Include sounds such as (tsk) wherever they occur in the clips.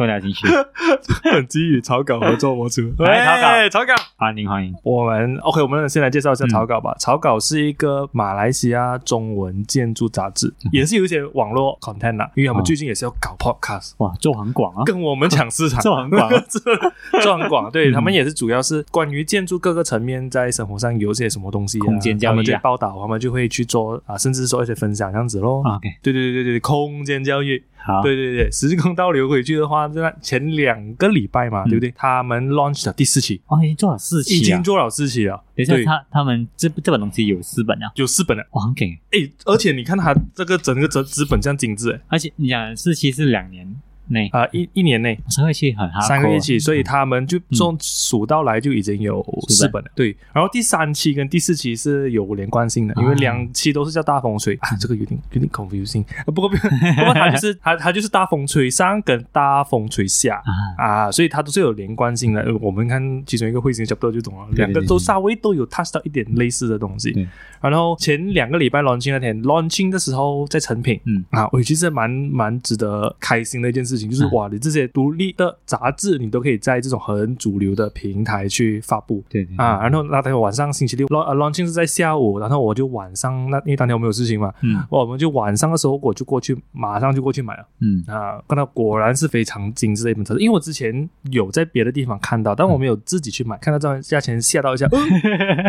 多聊进去。(laughs) 本基与草稿合作播出。(laughs) 来草稿喂草稿。欢迎欢迎。我们 OK，我们先来介绍一下嗯草稿吧。草稿是一个马来西亚中文建筑杂志，也是有一些网络 content 啦，因为他们最近也是要搞 podcast，、哇，做很广啊，跟我们抢市场，做很广啊 (laughs) 做很广。对嗯他们也是主要是关于建筑各个层面在生活上有些什么东西、啊，空间教育啊他们就报道，他们就会去做啊，甚至做一些分享这样子咯。啊 OK，对对对对对，空间教育，好，对对对，时空倒流回去的话，那前两个礼拜嘛，嗯对不对？他们 launch 了第四期，哦，已经做了四期啊已经。做了四期了。等一下，对他他们这这本东西有四本啊，有四本的，哇，很给。诶，而且你看他这个整个整纸本这样精致，诶而且你讲四期是两年内，啊、一一年内。三个期很哈，三个月期，所以他们就从数到来就已经有四本了。对，然后第三期跟第四期是有连贯性的，因为啊两期都是叫大风吹啊，这个有点有点 confusing。啊不过不 (laughs) 不过它就是它它就是大风吹上跟大风吹下。啊，啊，所以它都是有连贯性的。呃我们看其中一个彗星 chapter 就懂了，两个都稍微都有 touch 到一点类似的东西。对。然后前两个礼拜 launching 那天 launching 的时候在成品，嗯。啊，我其实蛮蛮值得开心的一件事情，就是、嗯哇，你这些独立的杂志你都可以在这种很主流的平台去发布。对对啊，，然后那天晚上星期六 launching 是在下午，然后我就晚上那因为当天我没有事情嘛，嗯我们就晚上的时候我就过去，马上就过去买了。嗯啊，看到果然是非常精致的一本杂志，因为我之前有在别的地方看到，但我没有自己去买，看到这样价钱吓到一下。呃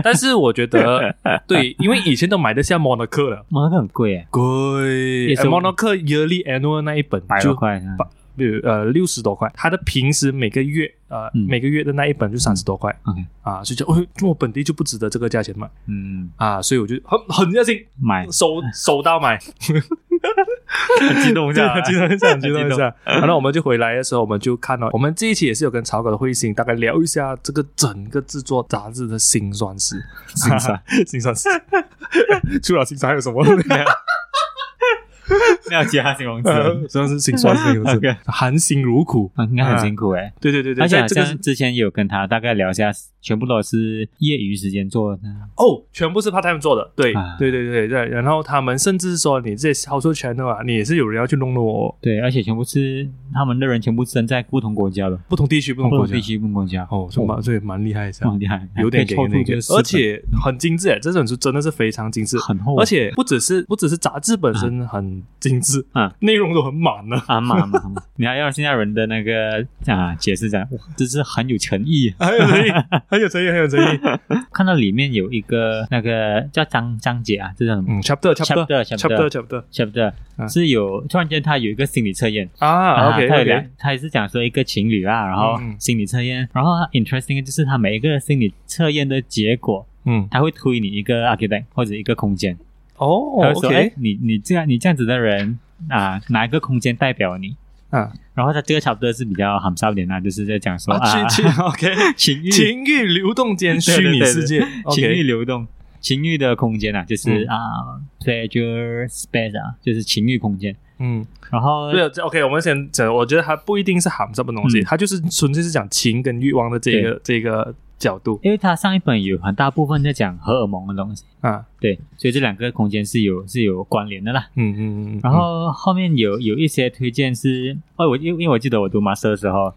(laughs) 但是我觉得对，因为以前都买得下 Monocle 了，哇，那个很贵哎，贵 Monocle Yearly Annual 那一本就百多块，呃六十多块，他的平时每个月呃、嗯。每个月的那一本就三十多块啊，所以就哦，我本地就不值得这个价钱买嗯，啊，所以我就很很热心，买。手手到买。(laughs) 很激动一下，很激动一下，很激动一下。然后我们就回来的时候，我们就看到，我们这一期也是有跟草稿的慧心大概聊一下这个整个制作杂志的辛酸史，辛酸，(laughs) 辛酸史。除了辛酸还有什么？(laughs) 没有其他形容词，呃主要是心酸这个形容词，含辛茹苦。应该很辛苦哎。对对对对，而且好像之前有跟他大概聊一下，全部都是业余时间做的。哦，全部是 part time 做的。对啊对对对对。然后他们甚至说，你这些 household channel 啊，你也是有人要去弄的哦，对，而且全部是他们的人全部生在不同国家的，不同地区、不同国家不同地。区、不同国家。哦，所以蛮所以蛮厉害一下，蛮厉害，有点给那 (laughs) 个而且很精致诶，这本书真的是非常精致。很厚，而且不只是不只是杂志本身很精致，啊内容都很满呢。啊嘛嘛，嘛 (laughs) 你还要现在人的那个啊解释讲，哇这是很有诚意。很有诚意，很有诚意，很有诚意。(laughs) 看到里面有一个那个叫章章节啊，这叫什么？嗯，chapter chapter Chapter，chapter chapter？chapter 嗯是有突然间他有一个心理测验。啊，OK 他有两 OK，，他也是讲说一个情侣啊，然后心理测验，然后 interesting 就是他每一个心理测验的结果，嗯，他会推你一个 architect 或者一个空间，哦他会说，哎，OK，，你你这样你这样子的人啊，哪一个空间代表你？啊，然后他这个 chapter 是比较含少一点啦，就是在讲说啊，啊，情情 (laughs) OK，情欲。情欲流动间虚拟世界情欲流动。情欲的空间啊，就是、嗯。啊，pleasure space 啊，就是情欲空间。嗯，然后对这，OK，我们先讲，我觉得它不一定是含什么东西，嗯。它就是纯粹是讲情跟欲望的这个这个角度。因为他上一本有很大部分在讲荷尔蒙的东西，啊，对，所以这两个空间是有是有关联的啦。嗯嗯嗯，然后后面有有一些推荐是，哦，我因为因为我记得我读 master 的时候，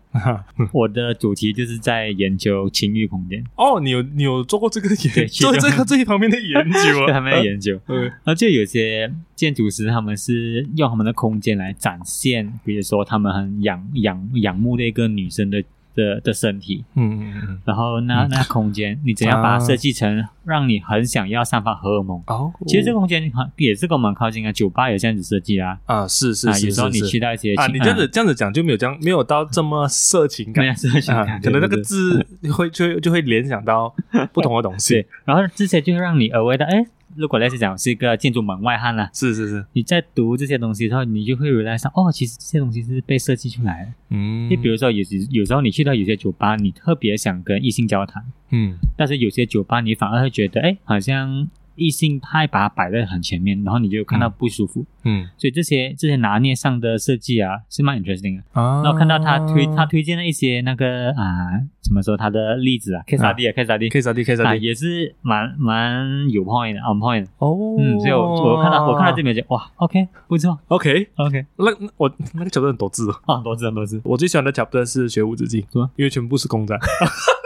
嗯 (laughs) 我的主题就是在研究情欲空间，哦，你有你有做过这个研对做这个这一方面的研究啊？对他们在研究。(laughs) 嗯。然后就有些建筑师他们是用他们的空间来展现，比如说他们很仰仰仰慕的一个女生的的的身体，嗯嗯嗯，然后那那空间你怎样把啊它设计成让你很想要散发荷尔蒙？哦，其实这个空间很也是跟我们靠近啊，酒吧也这样子设计啊。啊是是有时候你是。是去到一些啊，你这样子这样子讲就没有这样没有到这么色情感。(laughs) 没有设计啊感，可能那个字会就就会联想到不同的东西。(laughs) 对，，然后这些就会让你额外的，哎，如果类似讲是一个建筑门外汉啦，是是是，你在读这些东西的时候，你就会 realize 到，哦，其实这些东西是被设计出来的。嗯，就比如说有时有时候你去到有些酒吧，你特别想跟异性交谈，嗯。但是有些酒吧你反而会觉得，哎，好像异性派把它摆在很前面，然后你就看到不舒服。嗯。所以这些这些拿捏上的设计啊，是蛮 interesting 的。啊。然后看到他推他推荐了一些那个啊，怎么说他的例子啊，K 啥 D 啊，K 啥 D，K 啥 D 也是蛮蛮有 point 的，on point。哦，嗯，所以我我看到我看到这边就哇，OK，不错。OK，，OK，那那我那个 chapter 很多字哦。啊，多字很多字，我最喜欢的 chapter 是学无止境，是吗因为全部是公仔。(laughs)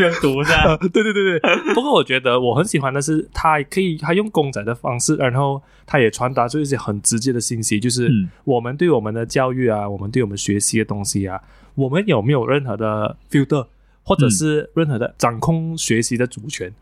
(laughs) 不用读是吧？对对对对，(laughs) 不过我觉得我很喜欢的是，他可以他用公仔的方式，然后他也传达出一些很直接的信息，就是嗯我们对我们的教育啊，我们对我们学习的东西啊，我们有没有任何的 filter，或者是任何的掌控学习的主权？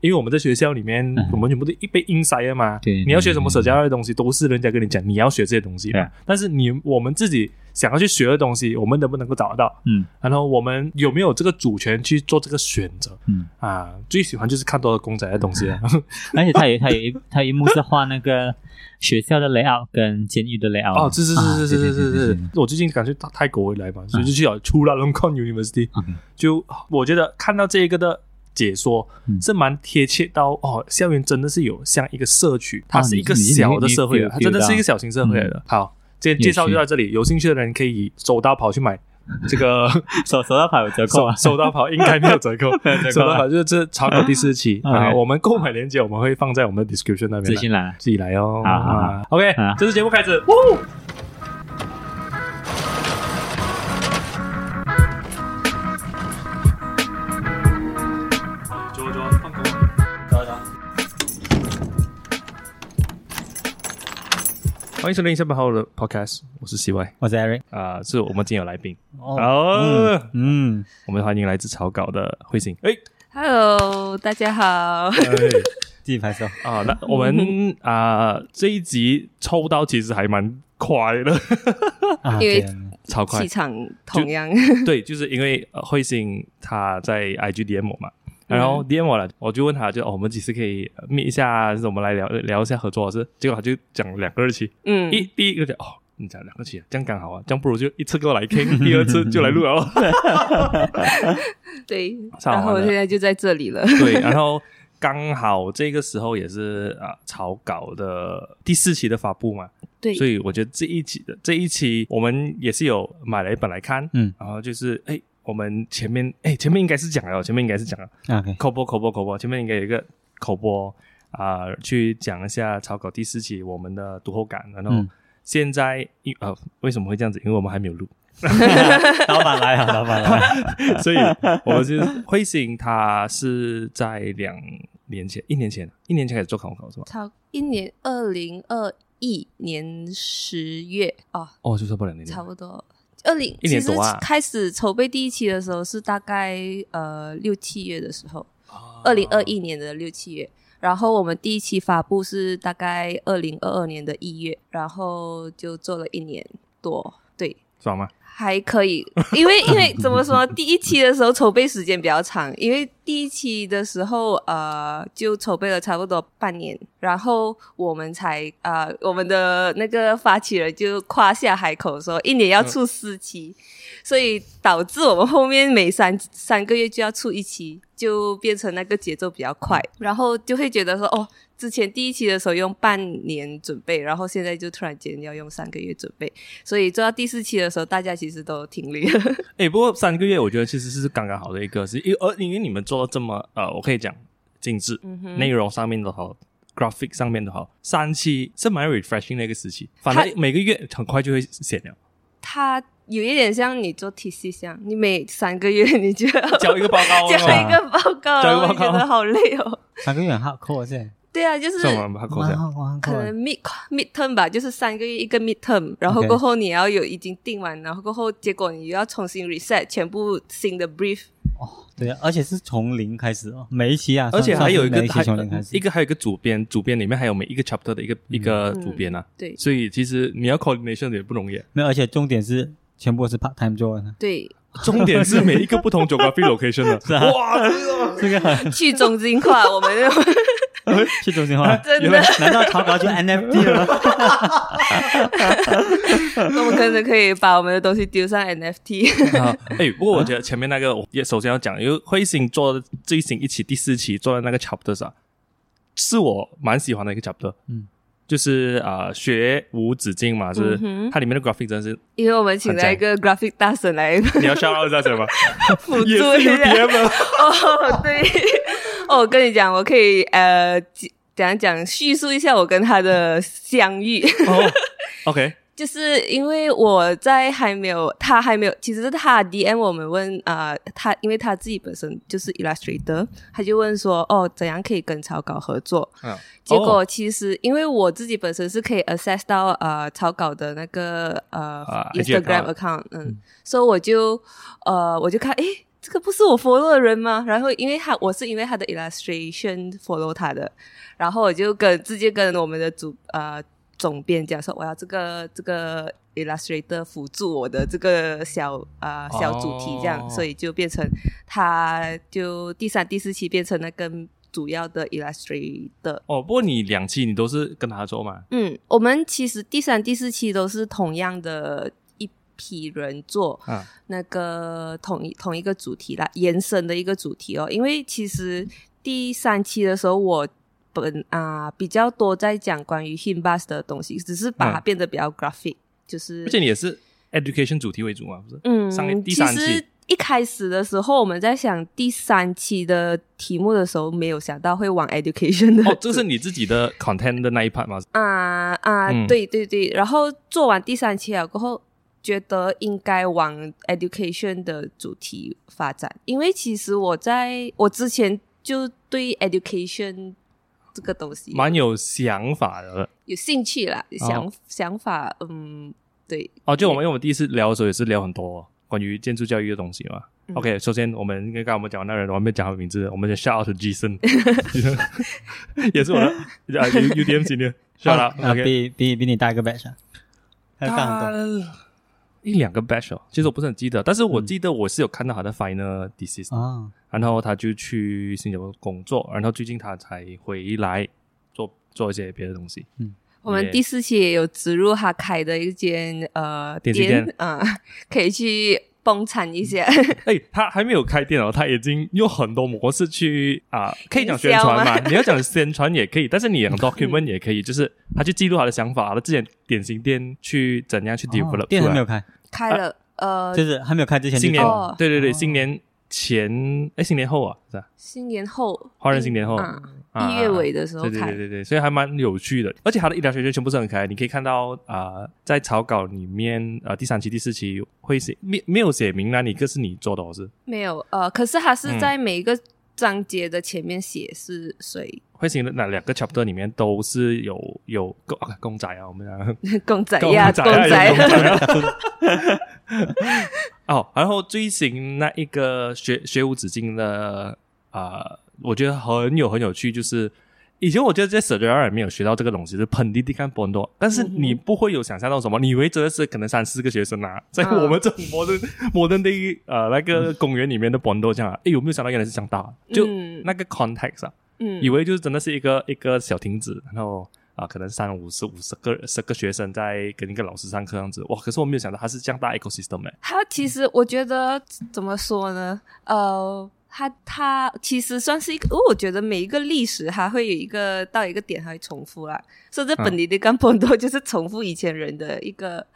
因为我们在学校里面，嗯我们全部都一被硬塞的嘛。对你要学什么社交的东西，都是人家跟你讲你要学这些东西。但是你我们自己想要去学的东西，我们能不能够找得到？嗯。然后我们有没有这个主权去做这个选择？嗯，啊，最喜欢就是看多了公仔的东西了。(laughs) 而且他有他有一他有一幕是画那个学校的 layout 跟监狱的 layout。哦，是是是是是是是是，我最近赶去泰国回来嘛，所以就去了出了 Long Con University，就我觉得看到这一个的解说嗯。是蛮贴切到哦，校园真的是有像一个社区，它是一个小的社会它真的是一个小型社会的。好，今天介绍就到这里，有兴趣的人可以手刀跑去买这个 (laughs) 手手到跑有折扣手啊，手刀跑应该没有折扣，(laughs) 手刀跑就是这炒股第四期 (laughs) 啊，我们购买链接我们会放在我们的 description 那边自己来。自己来哦。好好好啊 OK，啊这次节目开始。呜欢迎收听下班后的 Podcast，我是 CY 我是 Eric。啊，是我们今天有来宾，哦，哦，嗯，我们欢迎来自草稿的慧心。哎。Hello，大家好。自己拍手。啊，那我们啊这一集抽到其实还蛮快的，啊因为超快。气。场同样，对，就是因为呃慧心她在 IG DM 我嘛，然后嗯 DM 我了，我就问他就哦，我们几时可以呃 meet 一下，我们来聊聊一下合作的事？结果他就讲两个日期，嗯，一第一个就哦。你讲两个期，这样刚好啊，这样不如就一次给我来听，第二次就来录了哦。(laughs) 对，然后我现在就在这里了。对，(laughs) 然后刚好这个时候也是啊草稿的第四期的发布嘛，对，所以我觉得这一期的这一期我们也是有买了一本来看，嗯然后就是哎，我们前面哎前面应该是讲了，前面应该是讲了 OK，口播口播口播，前面应该有一个口播啊、去讲一下草稿第四期我们的读后感，然后嗯现在一呃为什么会这样子？因为我们还没有录，(laughs) 老板来啊，老板来。(laughs) 所以我们就是慧醒，他是在两年前，一年前，一年前开始做考考是吧？超一年，二零二一年十月哦，哦，就差不多两年差不多。二零一年多啊其实开始筹备第一期的时候是大概呃六七月的时候，哦二零二一年的六七月。然后我们第一期发布是大概二零二二年的一月，然后就做了一年多，对，爽吗？还可以，因为因为怎么说，(laughs) 第一期的时候筹备时间比较长，因为第一期的时候呃就筹备了差不多半年，然后我们才呃我们的那个发起人就夸下海口说一年要出四期，所以导致我们后面每三三个月就要出一期，就变成那个节奏比较快，然后就会觉得说哦。之前第一期的时候用半年准备，然后现在就突然间要用三个月准备，所以做到第四期的时候，大家其实都挺累了。(laughs) 哎、不过三个月我觉得其实是刚刚好的一个，是因为而因为你们做的这么呃，我可以讲精致，嗯内容上面的好，graphic 上面的好，三期是蛮 refreshing 的一个时期，反正每个月很快就会写了，它有一点像你做 TC 像，你每三个月你就要交一个报告，交一个报告，交一个报告然后觉得好累哦。三个月很 hardcore 是？对啊，就是可能 mid mid term 吧，就是三个月一个 mid term，然后过后你要有已经定完，然后过后结果你又要重新 reset 全部新的 brief。对啊，而且是从零开始哦，每一期啊，而且还有一个一期从零开始。一。个还有一个主编，主编里面还有每一个 chapter 的一个一个主编啊，对。所以其实你要 coordination 也不容易。没有，而且重点是全部是 part time 做的，对，重点是每一个不同 (laughs) geography location 的，是啊。哇，这个很去中心化，我们 (laughs) 去中心化，真的。难道淘宝就 NFT 了。(laughs) 吗？我们可能可以把我们的东西丢上 NFT。啊，哎，不过我觉得前面那个，我也首先要讲，因为彗星做的最新一期第四期做的那个 chapter 啊，是我蛮喜欢的一个 chapter，嗯，就是啊、呃学无止境嘛，就是？嗯它里面的 graphic 真的是，因为我们请了一个 graphic 大神来你要 shout out 一下什么？辅助是一下。UDM (laughs) 哦，对，(laughs) 哦，我跟你讲，我可以呃讲讲叙述一下我跟他的相遇。(laughs) 哦，OK，就是因为我在还没有，他还没有，其实是他 DM 我们问啊、呃他因为他自己本身就是 Illustrator，他就问说，哦，怎样可以跟草稿合作？嗯，结果哦。其实因为我自己本身是可以 access 到呃草稿的那个呃、Instagram account account，嗯，所以我就呃我就看，诶，这个不是我 follow 的人吗？然后因为他我是因为他的 illustration follow 他的，然后我就跟直接跟我们的主呃总编讲说，我要这个这个 Illustrator 辅助我的这个小呃小主题，这样，哦所以就变成他就第三、第四期变成那个主要的 Illustrator。哦，不过你两期你都是跟他做嘛？嗯，我们其实第三、第四期都是同样的一批人做啊，那个同一同一个主题啦，延伸的一个主题哦。因为其实第三期的时候，我本啊、比较多在讲关于 him bus 的东西，只是把它嗯变得比较 graphic，、就是而且你也是 education 主题为主嘛，不是？嗯，上一第三其实期一开始的时候，我们在想第三期的题目的时候，没有想到会往 education 的哦，这是你自己的 content 的那一 part 吗？啊啊，嗯对对对，然后做完第三期了过后，觉得应该往 education 的主题发展，因为其实我在我之前就对 education 这个东西蛮有想法的。有兴趣啦，想、想法，嗯，对，哦。就我们因为我们第一次聊的时候也是聊很多关于建筑教育的东西嘛。嗯。OK，首先我们应该刚刚我们讲完那人，我还没讲他名字，我们就 shout out to Jason，(laughs) (laughs) 也是我的啊 U U D M 今天 shout out 啊，OK，比比比你大一个 batch 啊，还大很多。他一两个 batch 哦，其实我不是很记得，但是我嗯。记得我是有看到他的 final thesis，、啊，然后他就去新加坡工作，然后最近他才回来做做一些别的东西。嗯。我们第四期也有植入他开的一间呃点心店？啊、(laughs) 可以去帮产一些。(laughs) 哎，他还没有开店哦，他已经用很多模式去啊、可以讲宣传嘛，吗 (laughs) 你要讲宣传也可以，但是你讲 document 也可以，就是他去记录他的想法，他之前点心店去怎样去 develop 哦店出来。还没有开，开了，呃，就是还没有开之前新年哦。对对对，哦。新年前哎新年后啊，是吧？新年后，华人新年后一月尾的时候对对开。对对对，所以还蛮有趣的，而且他的 illustration 全部是很可爱，你可以看到啊、在草稿里面啊、第三期、第四期会写没没有写明哪里个是你做的，我，是？没有，呃，可是他是嗯。在每一个章节的前面写是谁，会写的那两个 chapter 里面都是有有公啊公仔啊，我们讲公仔呀，公公仔公仔，(laughs) 哦，然后最新那一个学学无止境的啊、我觉得很有很有趣，就是以前我觉得在 s e r r 里面有学到这个东西，是喷滴滴看 b o n d 但是你不会有想象到什么，你以为真的是可能三四个学生啊，在嗯我们这种摩登摩登的呃那个公园里面的 b o n d 这样啊，哎，有没有想到原来是这样大？就嗯。那个 context 啊，嗯以为就是真的是一个一个小亭子，然后啊，可能三五十五十个十个学生在跟一个老师上课这样子，哇！可是我没有想到它是这样大 ecosystem 哎，它其实我觉得怎么说呢？呃，它它其实算是一个，我觉得每一个历史它会有一个到一个点它会重复啦。所以这本地的干本多就是重复以前人的一个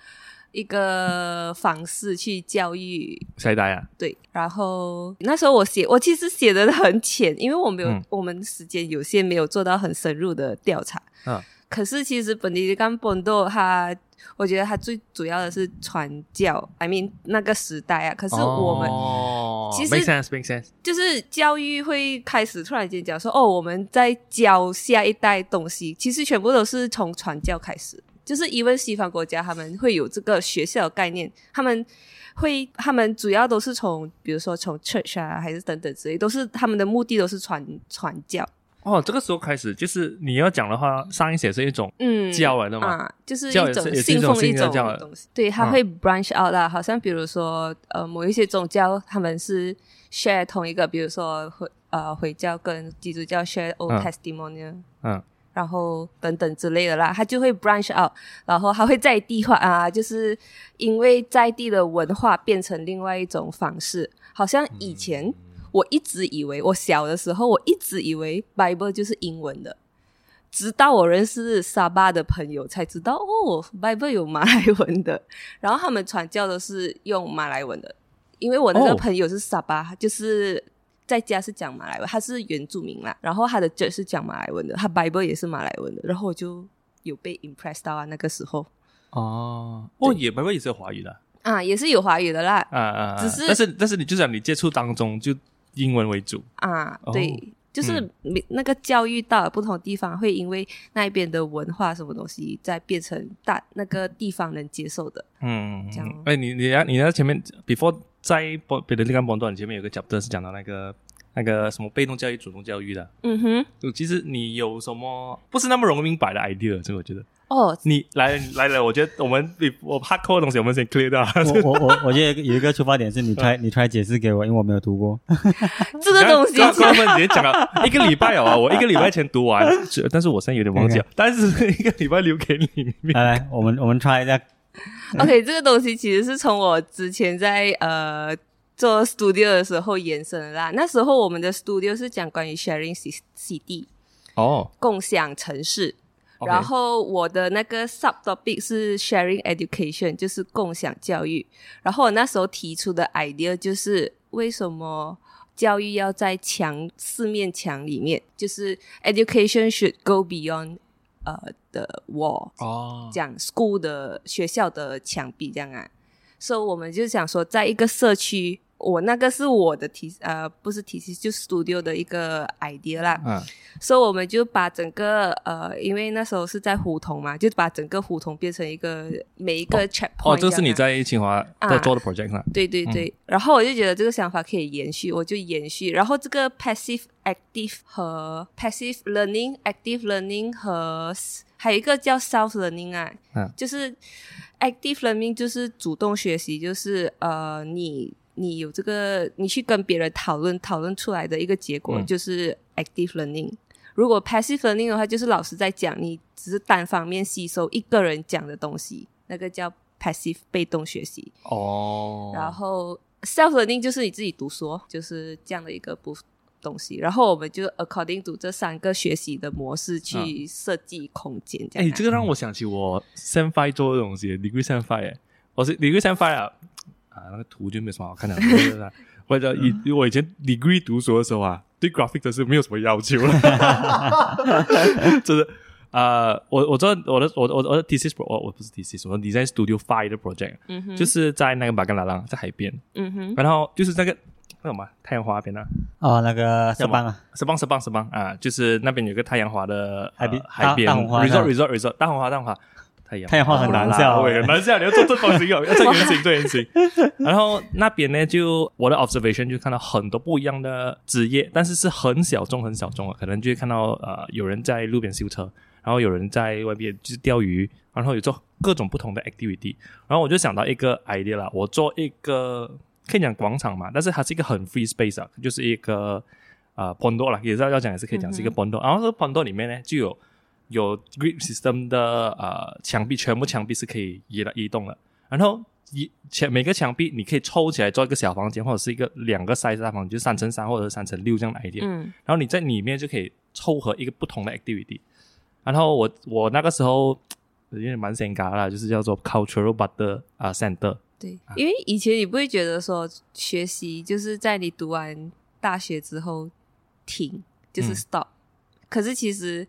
一个方式去教育下一代啊，对，然后那时候我写，我其实写的很浅，因为我没有、嗯我们时间有限，没有做到很深入的调查。嗯，可是其实本地干本豆他，我觉得他最主要的是传教，I mean 那个时代啊。可是我们、哦其实 make sense make sense，就是教育会开始突然间讲说，哦，我们在教下一代东西，其实全部都是从传教开始。就是因为西方国家他们会有这个学校的概念，他们会他们主要都是从比如说从 church 啊，还是等等之类，都是他们的目的都是传传教。哦，这个时候开始就是你要讲的话，上一节是一种嗯，教来的嘛，啊，就是一种是是一种信奉一种东西。对，它嗯。会 branch out 啦，好像比如说呃，某一些宗教他们是 share 同一个，比如说回呃回教跟基督教 share old 嗯。testimonial，嗯然后等等之类的啦，他就会 branch out，然后他会在地化啊，就是因为在地的文化变成另外一种方式。好像以前我一直以为，我小的时候我一直以为 Bible 就是英文的，直到我认识沙巴的朋友才知道，哦，Bible 有马来文的，然后他们传教的是用马来文的，因为我那个哦朋友是沙巴，就是在家是讲马来文，他是原住民啦，然后他的 church 是讲马来文的，他 Bible 也是马来文的，然后我就有被 impressed 到啊，那个时候。哦，哦，也不过也是有华语的？啊，也是有华语的啦，啊啊，啊只是但是但是你就讲你接触当中就英文为主，啊，哦。对。就是每那个教育到了不同地方，会因为那边的文化什么东西，再变成大那个地方能接受的。嗯，这样。嗯哎，你你你在前面 before 在波别的那个波段，前面有个 chapter 是讲到那个那个什么被动教育、主动教育的。嗯哼，就其实你有什么不是那么容易明白的 idea？这个我觉得哦，你来来来，我觉得我们比我 hardcore 的东西，我们先 clear 掉。我我我我觉得有一个出发点是你 try (laughs) 你 try 解释给我，因为我没有读过。(laughs) 这个东西刚刚接讲了一个礼拜啊，我一个礼拜前读完，但是我现在有点忘记了，但是一个礼拜留给你。来来，我们我们 try 一下。OK，这个东西其实是从我之前在呃做 studio 的时候延伸的啦。那时候我们的 studio 是讲关于 sharing C- CD 哦，共享城市。然后我的那个 sub topic 是 sharing education，就是共享教育。然后我那时候提出的 idea 就是为什么教育要在墙四面墙里面，就是 education should go beyond 呃的 wall，哦，讲 school 的学校的墙壁这样啊。所以我们就想说，在一个社区，我那个是我的提呃不是提示，就 studio 的一个 idea 啦。嗯所以我们就把整个呃，因为那时候是在胡同嘛，就把整个胡同变成一个每一个 checkpoint 哦，这是你在清华啊在做的 project 上。对对对，然后我就觉得这个想法可以延续，我就延续。然后这个 passive active 和 passive learning、active learning 和还有一个叫 self learning 啊，嗯就是 active learning 就是主动学习，就是呃你。你有这个，你去跟别人讨论，讨论出来的一个结果嗯就是 active learning。如果 passive learning 的话，就是老师在讲，你只是单方面吸收一个人讲的东西，那个叫 passive 被动学习。哦，然后 self learning 就是你自己读书哦，就是这样的一个部东西。然后我们就 according to 这三个学习的模式去设计空间，哎，啊。这个让我想起我 Sem Five 做的东西，Degree Sem Five，哎我是 Degree Sem Five 啊，啊，那个图就没什么好看的。(laughs) 或者以我以前 Degree 读书的时候啊，对 graphic 真是没有什么要求了，(laughs) 真的。呃，我我知道我的我我我的 thesis 我我不是 thesis，我的 design studio five 的 project，、嗯哼，就是在那个马格拉浪，在海边，嗯哼，然后就是那个那什么太阳花那边啊，哦，那个色邦啊，石邦石邦石邦啊，就是那边有个太阳花的海边呃海边 resort resort resort 大红花大红花。太阳太阳花很难笑对，很难笑。你要做正方形哦，要做圆形，做圆形。然后那边呢，就我的 observation 就看到很多不一样的职业，但是是很小众、很小众啊，可能就会看到呃，有人在路边修车，然后有人在外边就是钓鱼，然后有做各种不同的 activity。然后我就想到一个 idea 啦，我做一个可以讲广场嘛，但是它是一个很 free space 啊，就是一个呃 pondo 啦，也是要讲也是可以讲是一个 pondo、然后这个 pondo 里面呢就有有 grid system 的呃墙壁，全部墙壁是可以移的移动的，然后一墙每个墙壁你可以抽起来做一个小房间，或者是一个两个 size 大房间，就是三乘三或者三乘六这样来一点。嗯然后你在里面就可以凑合一个不同的 activity。然后我我那个时候 (tsk) 有点蛮尴尬啦，就是叫做 cultural butter 啊、center。对，因为以前你不会觉得说学习就是在你读完大学之后停，就是嗯 stop、可是其实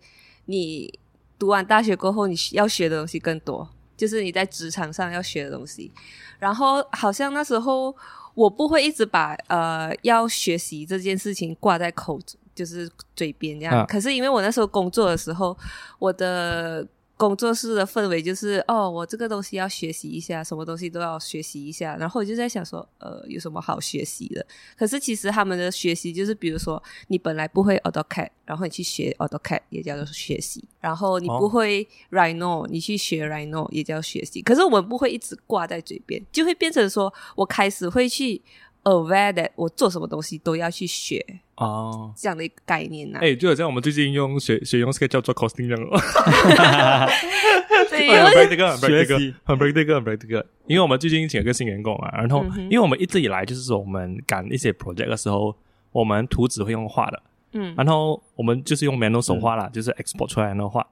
你读完大学过后，你要学的东西更多，就是你在职场上要学的东西。然后好像那时候我不会一直把呃要学习这件事情挂在口，就是嘴边这样。啊可是因为我那时候工作的时候，我的工作室的氛围就是哦，我这个东西要学习一下，什么东西都要学习一下。然后我就在想说，呃，有什么好学习的？可是其实他们的学习就是，比如说你本来不会 AutoCAD，然后你去学 AutoCAD 也叫做学习。然后你不会 Rhino，、你去学 Rhino 也叫学习。可是我们不会一直挂在嘴边，就会变成说我开始会去 aware that 我做什么东西都要去学。哦。这样的一个概念呐、哎，就好像我们最近用学学用 SketchUp 做 costing 这样哦，(laughs) 对，很因为 practical，很学 practical，习。很 practical，很 practical。因为我们最近请了个新员工啊，然后因为我们一直以来就是说我们赶一些 project 的时候，我们图纸会用画的，嗯。然后我们就是用 manual 手画啦，就是 export 出来的画。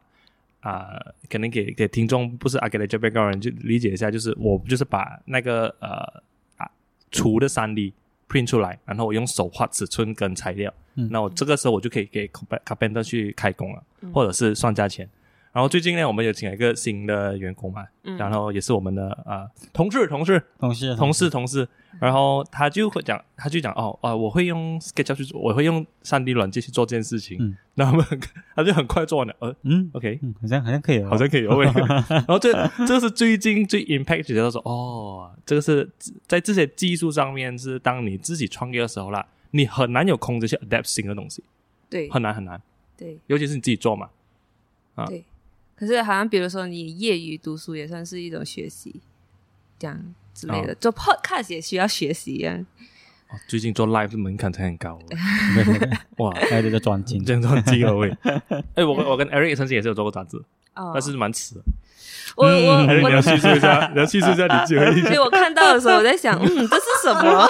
啊、可能给给听众不是 architecture background 人就理解一下，就是我就是把那个呃啊除的三 D print 出来，然后我用手画尺寸跟材料，嗯。那我这个时候我就可以给 carpent- carpenter 去开工了，嗯。或者是算价钱。然后最近呢，我们有请了一个新的员工嘛，嗯。然后也是我们的呃同事同事。同事同事。同事，然后他就会讲，他就讲哦啊、我会用 SketchUp 去做，我会用三 D 软件去做这件事情。嗯。然后他们他就很快做完了，呃嗯，OK，嗯，好像好像可以哦，好像可以哦。喂。(laughs) 然后这这个是最近最 impact 的，他说，哦，这个是在这些技术上面是当你自己创业的时候啦，你很难有空间去 adapt 新的东西，对。很难很难，对。尤其是你自己做嘛。啊。对，可是好像比如说你业余读书也算是一种学习，这样之类的，做 podcast 也需要学习啊。哦最近做 live 的门槛才很高，(laughs) 哇，还有这个专精这样做很惊了喂。(laughs) 哎，我跟我跟 Eric 曾经也是有做过杂志，哦，但是蛮迟的。我我嗯 Eric 你要我，叙述一下，(laughs) 你要叙述一下你自己所以我看到的时候，我在想，(laughs) 嗯，这是什么？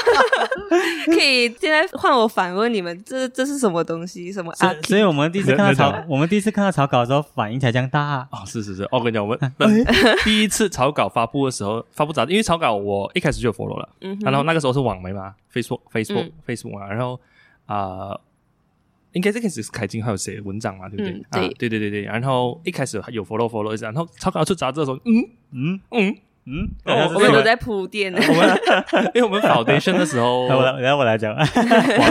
(laughs) 可以现在换我反问你们，这这是什么东西？什么啊？所以所以我们第一次看到草，我们第一次看到草稿的时候反应才这样大啊。哦，是是是，哦我跟你讲，我们第一次草稿发布的时候，发布杂志，因为草稿我一开始就有 follow 了，嗯然后那个时候是网媒嘛，Facebook Facebook、嗯 Facebook 嘛，然后啊、呃应该这开始是凯金还有写文章嘛，对不对？嗯对啊，对对对对。然后一开始有 follow follow 一下，然后草稿出杂志的时候，嗯嗯嗯，嗯，我们都在铺垫呢。我们 (laughs) 因为我们 foundation 的时候，(laughs) 我来，然后我来讲，(laughs) 哇，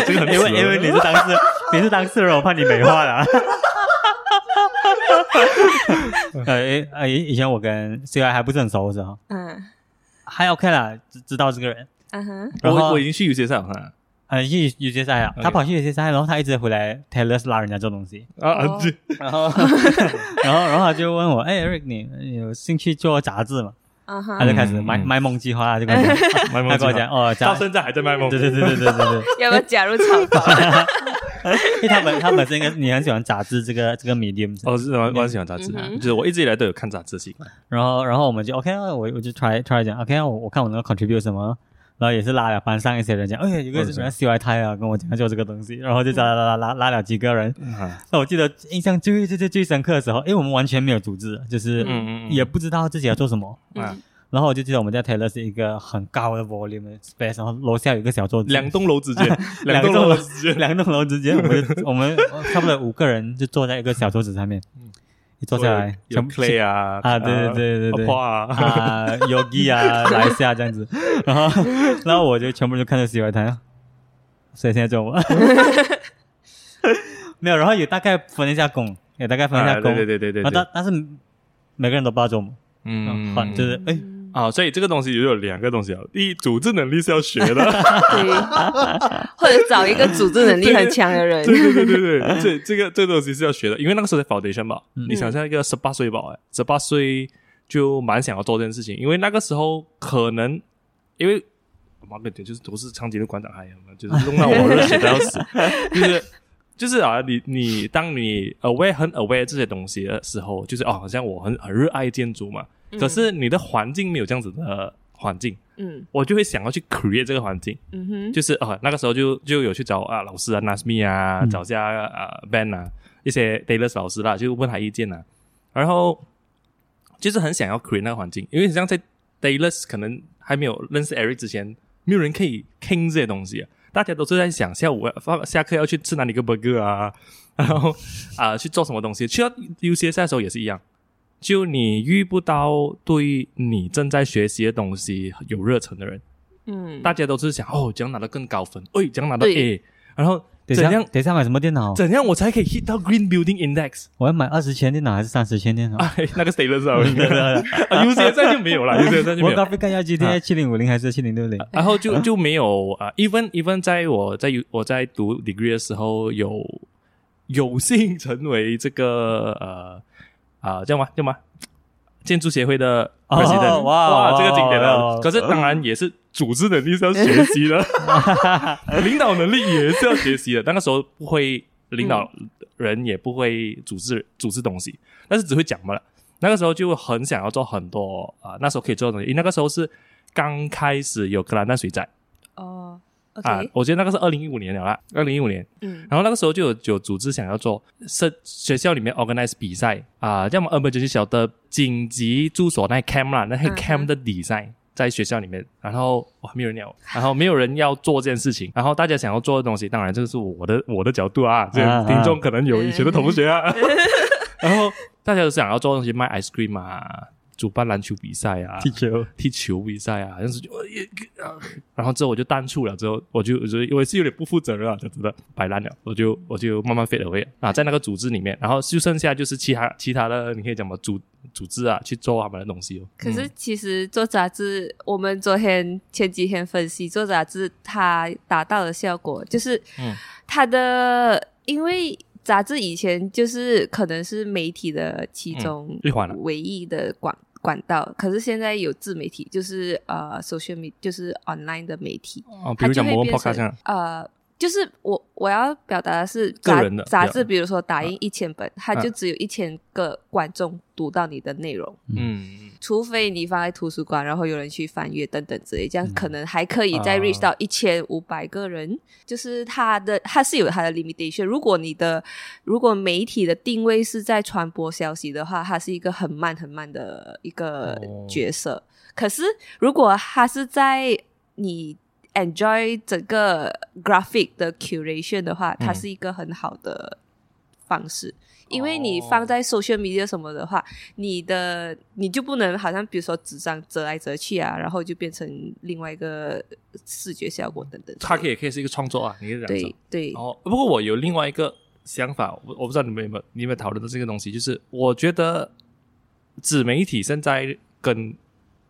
这个很因为因为你是当事，你是当事人，我怕你美化了。呃诶呃，以以前我跟 C Y 还不是很熟的时候，嗯还 OK 啦，知知道这个人。嗯哼，我我已经去有些上哈呃，去有些赛啊他跑去有些赛，然后他一直回来 Taylor 拉人家做东西，啊啊哦，这然后。(laughs) 然后然后他就问我，哎，Eric，你你有兴趣做杂志吗？他就开始卖 (laughs) 卖梦计划，就跟我讲，卖梦他跟我计划。讲哦，杂到现在还在卖梦，对对对对对对对，(laughs) 要不要加入厂房？因为他本他本身应该你很喜欢杂志这个这个 medium，哦，是我我很喜欢杂志。嗯，就是我一直以来都有看杂志的习惯。然后然后我们就 OK 啊，我我就 try try 讲 OK 啊，我我看我能够 contribute 什么，然后也是拉了班上一些人讲，哎，有个哦是什么 CY 泰啊，跟我讲做这个东西，然后就拉拉拉拉拉了几个人。啊那我记得印象最最最最深刻的时候，因为我们完全没有组织，就是嗯嗯嗯也不知道自己要做什么。啊嗯。然后我就记得我们在 Taylor 是一个很高的 volume 的 space，然后楼下有一个小桌子，两栋楼之间，(laughs) 两栋栋楼楼之间，两栋楼之间，我们我们差不多五个人就坐在一个小桌子上面，一坐下来，有 clay 啊啊对对对对对花啊，啊，Yogi 啊，来一下这样子，然后然后我就全部就看着洗碗台，所以现在中午 (laughs) 没有，然后也大概分一下工，也大概分一下啊工，对对对对对。但但是每个人都不知道做什么，嗯。换就是哎。啊，所以这个东西也有两个东西啊，第一，组织能力是要学的，(laughs) 对，或者找一个组织能力很强的人。对对对对对，这这个这个东西是要学的，因为那个时候在 foundation 吧，嗯你想象一个十八岁吧，哎，十八岁就蛮想要做这件事情，因为那个时候可能因为妈的，就是都是长期的馆长还有嘛，就是弄到我热血的要死，(laughs) 就是。就是啊，你你当你 aware 很 aware 这些东西的时候，就是哦，好像我很很热爱建筑嘛，可是你的环境没有这样子的环境，嗯。我就会想要去 create 这个环境，嗯哼，就是啊，那个时候就就有去找啊老师啊 Nasmi 啊，嗯。找下啊 Ben 啊一些 Taylor 老师啦，就问他意见啊，然后就是很想要 create 那个环境，因为像在 Taylor 可能还没有认识 Eric 之前，没有人可以听这些东西啊。大家都是在想下午放下课要去吃哪里个 burger 啊，然后啊、去做什么东西。去到 UCS 的时候也是一样，就你遇不到对你正在学习的东西有热忱的人，嗯，大家都是想哦，怎样拿到更高分？哎，怎样拿到对 A？然后等一下，怎样等一下买什么电脑？怎样我才可以 hit 到 Green Building Index？我要买二十千电脑还是三十千电脑？哎，那个 (laughs) status 啊，(laughs) 啊，U C 在就没有了，(laughs) U C 在就没有我高。飞干要 GTI 七零五零还是七零六零？然后就就没有啊、e v e n even 在我在我在读 degree 的时候，有有幸成为这个呃啊、叫什么叫什么建筑协会的哇哇，这个经典哇的。可是当然也是组织能力是要学习的，(laughs) 领导能力也是要学习的。那个时候不会领导人，也不会组织组织东西，但是只会讲嘛了。那个时候就很想要做很多啊、那时候可以做的东西。因为那个时候是刚开始有格兰纳水灾哦啊我觉得那个是二零一五年了啦，二零一五年。嗯。然后那个时候就有有组织想要做是学校里面 organize 比赛啊，叫我们 emergency 小的紧急住所那 cam 啦，那 cam 的 design 在学校里面，然后哇没有人要，(laughs) 然后没有人要做这件事情，然后大家想要做的东西，当然这个是我的我的角度啊，这听众可能有以前的同学啊，(laughs) 然后大家都想要做东西卖 ice cream 啊。主办篮球比赛啊，踢球，踢球比赛啊，但是就、呃呃然后之后我就淡出了，之后我就我就我是有点不负责任啊，就真的摆烂了，我就我就慢慢 fade away 啊，在那个组织里面，然后就剩下就是其他其他的，你可以讲嘛组组织啊去做他们的东西哦。可是其实做杂志，我们昨天前几天分析做杂志，它达到的效果就是嗯，它的因为杂志以前就是可能是媒体的其中唯一的管管道，可是现在有自媒体，就是呃 social media，就是 online 的媒体，哦，比它就如讲某个会变成，呃。就是我我要表达的是杂个人的杂志，比如说打印一千本，它啊就只有一千个观众读到你的内容，嗯，除非你放在图书馆，然后有人去翻阅等等之类，这样嗯可能还可以再啊。reach 到一千五百个人。就是它的它是有它的 limitation。如果你的如果媒体的定位是在传播消息的话，它是一个很慢很慢的一个哦。角色。可是如果它是在你 enjoy 整个 graphic 的 curation 的话，它嗯是一个很好的方式。因为你哦放在 social media 什么的话，你的你就不能好像比如说纸张折来折去啊，然后就变成另外一个视觉效果等等。它可以也可以是一个创作啊，你可以这样说对。对，哦，不过我有另外一个想法，我我不知道你们有没有你有没有讨论到这个东西，就是我觉得纸媒体现在跟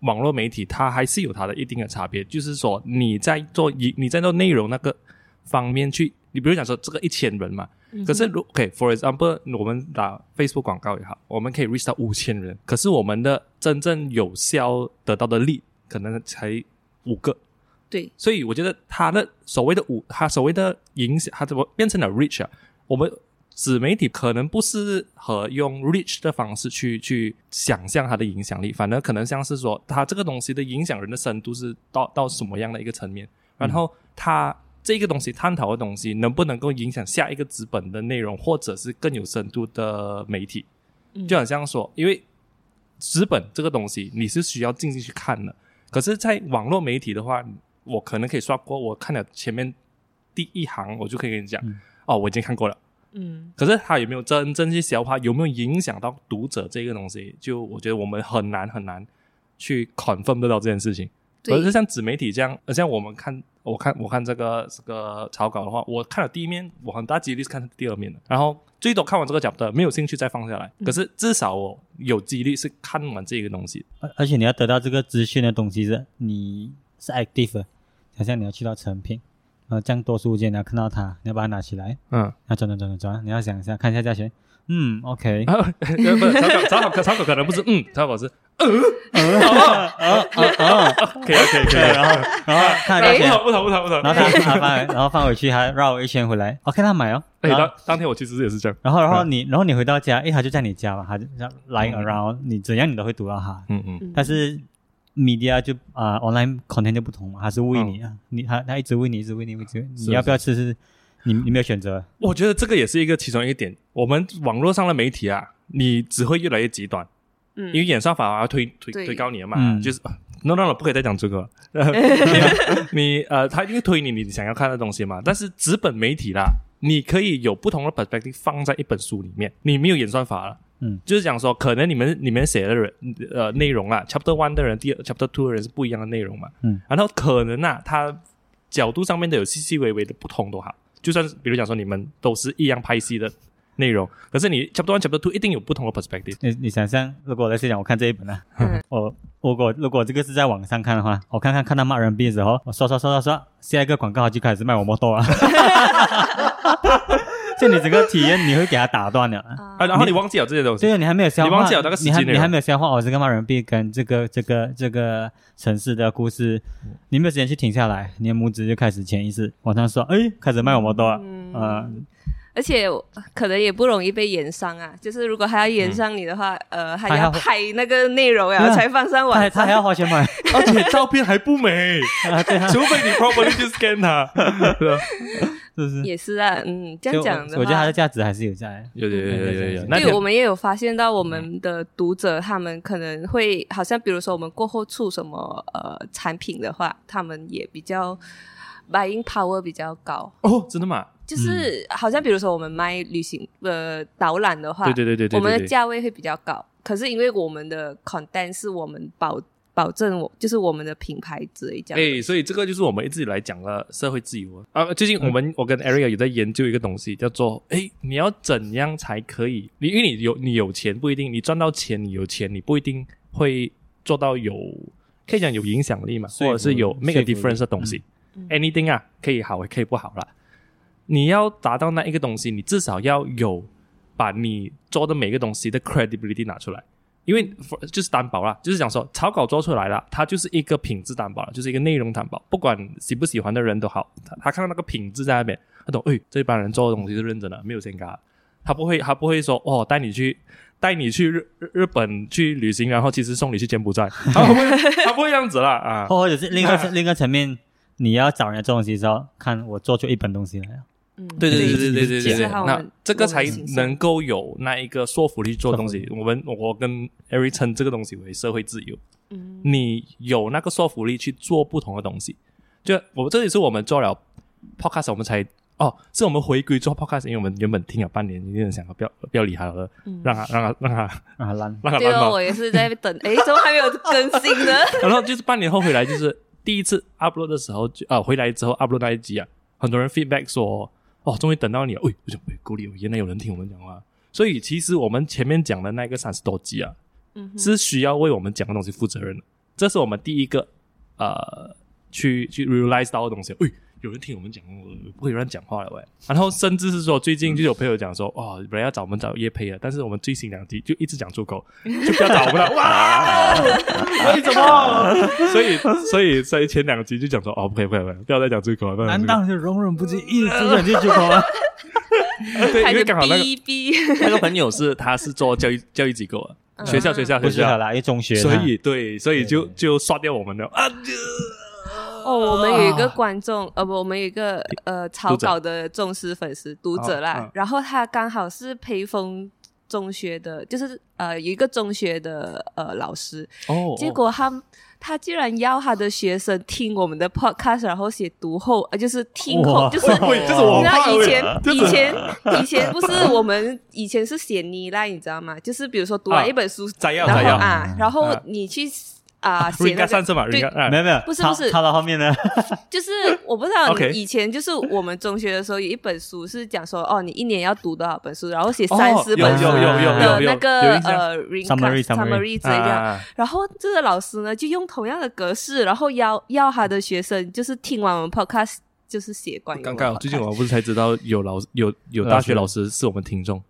网络媒体它还是有它的一定的差别，就是说你在做一你在做内容那个方面去，你比如讲说这个一千人嘛，嗯可是如 OK，for、example，我们打 Facebook 广告也好，我们可以 reach 到五千人，可是我们的真正有效得到的利可能才五个，对。所以我觉得他的所谓的五，他所谓的影响，他怎么变成了 reach 啊？我们纸媒体可能不适合用 reach 的方式去去想象它的影响力，反而可能像是说，它这个东西的影响人的深度是到到什么样的一个层面，然后它这个东西探讨的东西能不能够影响下一个资本的内容，或者是更有深度的媒体，嗯。就好像说，因为资本这个东西你是需要静静去看的，可是，在网络媒体的话，我可能可以刷过，我看了前面第一行，我就可以跟你讲，嗯。哦，我已经看过了。嗯可是他有没有真正去消化，有没有影响到读者这个东西，就我觉得我们很难很难去 confirm 得到这件事情。对而是像纸媒体这样，而像我们看，我看我看这个这个草稿的话，我看了第一面，我很大几率是看第二面的，然后最多看完这个 chapter 没有兴趣再放下来。嗯可是至少我有几率是看完这个东西。而而且你要得到这个资讯的东西是你是 active 的，好像你要去到成品，然后这样多书间你要看到它，你要把它拿起来，嗯，要转转转转转，你要想一下看一下价钱，嗯，OK，然后不是 (laughs) 草稿草稿草稿可能不是嗯，草稿是可以啊可以可以对，，然后然后看价不钱，同不同不同不同。然后他他放然后放回去，还绕一圈回来，OK，他买哦，哎，然后当当天我其实也是这样。然后然后你然后你回到家，诶，他就在你家嘛，他就这样 lying 嗯。around，你怎样你都会读到他，嗯嗯。嗯。但是 media 就啊、online content 就不同嘛，他是喂你啊，你他他一直喂你，一直喂你，一直喂你，你要不要吃是，你你没有选择，我觉得这个也是一个其中一个点。我们网络上的媒体啊，你只会越来越极端，嗯，因为演算法要推推推高你了嘛，嗯就是。no no no，不可以再讲这个 (laughs) 你呃，他因为推你你想要看的东西嘛。但是纸本媒体啦，你可以有不同的 perspective 放在一本书里面，你没有演算法了。嗯，就是讲说，可能你们你们写的人呃内容啊，chapter one 的人，第二 chapter two 的人是不一样的内容嘛。嗯，然后可能啊，他角度上面的有细细微微的不同都好，就算是比如讲说你们都是一样拍戏的内容，可是你 chapter one chapter two 一定有不同的 perspective。你你想象，如果我在讲我看这一本呢、嗯 (laughs) 我如果如果这个是在网上看的话，我看看看到骂人币的时候，我刷刷刷刷刷，下一个广告就开始卖我摩托啊，就你整个体验你会给他打断了。啊。啊，然后你忘记了这些东西。对，，你还没有消化，你忘记了那个时你还你还没有消化我这个骂人币跟这个这个这个城市的故事，你没有时间去停下来，你的拇指就开始潜意识往上说，哎，开始卖我们多了，嗯呃，而且可能也不容易被延上啊。就是如果还要延上你的话，呃，还还要要拍那个内容呀，才放上网上。他还他还要花钱买而且照片还不美，啊，对啊，除非你 properly 去 scan 它，对吧？是不是？也是啊，嗯，这样讲的话，我觉得它的价值还是有在。有有有有有有，那对，我们也有发现到我们的读者，他们可能会好像比如说我们过后出什么呃产品的话，他们也比较 buying power 比较高。哦，真的吗？就是好像比如说我们卖旅行呃导览的话，对对对对对，我们的价位会比较高。可是因为我们的 content 是我们保保证我就是我们的品牌之类这样的。哎，所以这个就是我们一直以来讲的社会自由啊。最近我们我跟 Area 有在研究一个东西，叫做哎，你要怎样才可以？你因为你有你有钱不一定，你赚到钱你有钱你不一定会做到有可以讲有影响力嘛，或者是有 make a difference 的东西。嗯 anything 啊，可以好也可以不好啦。你要达到那一个东西，你至少要有把你做的每个东西的 credibility 拿出来，因为 for- 就是担保啦，就是讲说草稿做出来了，它就是一个品质担保了，就是一个内容担保，不管喜不喜欢的人都好，他他看到那个品质在那边，他懂，哎，这帮人做的东西是认真的，没有先嘎，他不会他不会说哦带你去。带你去日日日本去旅行，然后其实送你去柬埔寨，他不会，(laughs) 他不会这样子啦啊！或者是另一个另一个层面，你要找人家做东西的时候，看我做出一本东西来了。嗯，对对对对对对对那这个才能够有那一个说服力做东西。我们我跟 Eric 称这个东西为社会自由。嗯你有那个说服力去做不同的东西，就我这里是我们做了 podcast，我们才哦，是我们回归做 podcast，因为我们原本听了半年，有点想要不要不要理他了，嗯让他让他让他让他让他烂 (laughs) 吧。我也是在等，诶，怎么还没有更新呢？(laughs) 然后就是半年后回来，就是第一次 upload 的时候，就啊回来之后 upload 那一集啊，很多人 feedback 说，哦，终于等到你了，喂，我想，喂，够力，原来有人听我们讲话。所以其实我们前面讲的那个三十多集啊，嗯是需要为我们讲的东西负责任的。这是我们第一个呃去去 realize 到的东西。喂，有人听我们讲，我不会有人讲话了喂。然后甚至是说，最近就有朋友讲说，哦，本来要找我们找叶佩了，但是我们最新两集就一直讲出口，就不要找我们了。(laughs) 哇，为什么？所以所以所以前两集就讲说，哦，不可以不可以不可以，不要再讲出口了。难道是容忍不及一直讲进出口吗？(laughs) 对，因为刚好那个 (laughs) 那个朋友是他是做教育教育机构的，嗯学校学校不学校。啦，因为中学所以对，所以就就刷掉我们了啊！哦，我们有一个观众，呃不，我们有一个呃草稿的忠实粉丝读者啦，哦嗯然后他刚好是培丰中学的，就是呃有一个中学的呃老师，哦，结果他他居然要他的学生听我们的 podcast，然后写读后，呃就是听后，就是 (laughs) 你知道以前以前以前不是我们以前是写你啦，你知道吗？就是比如说读完啊。一本书，然后啊，然后啊。你去啊写那个家上次嘛，对没有没有，不是不是。他的后面呢，(laughs) 就是我不知道你以前就是我们中学的时候有一本书是讲说哦，你一年要读多少本书，然后写哦三十本书有有有有的那个呃 summary 之类的。啊然后这个老师呢，就用同样的格式，然后要要他的学生就是听完我们 podcast 就是写关于刚刚最近我不是才知道有老有有大学老师是我们听众，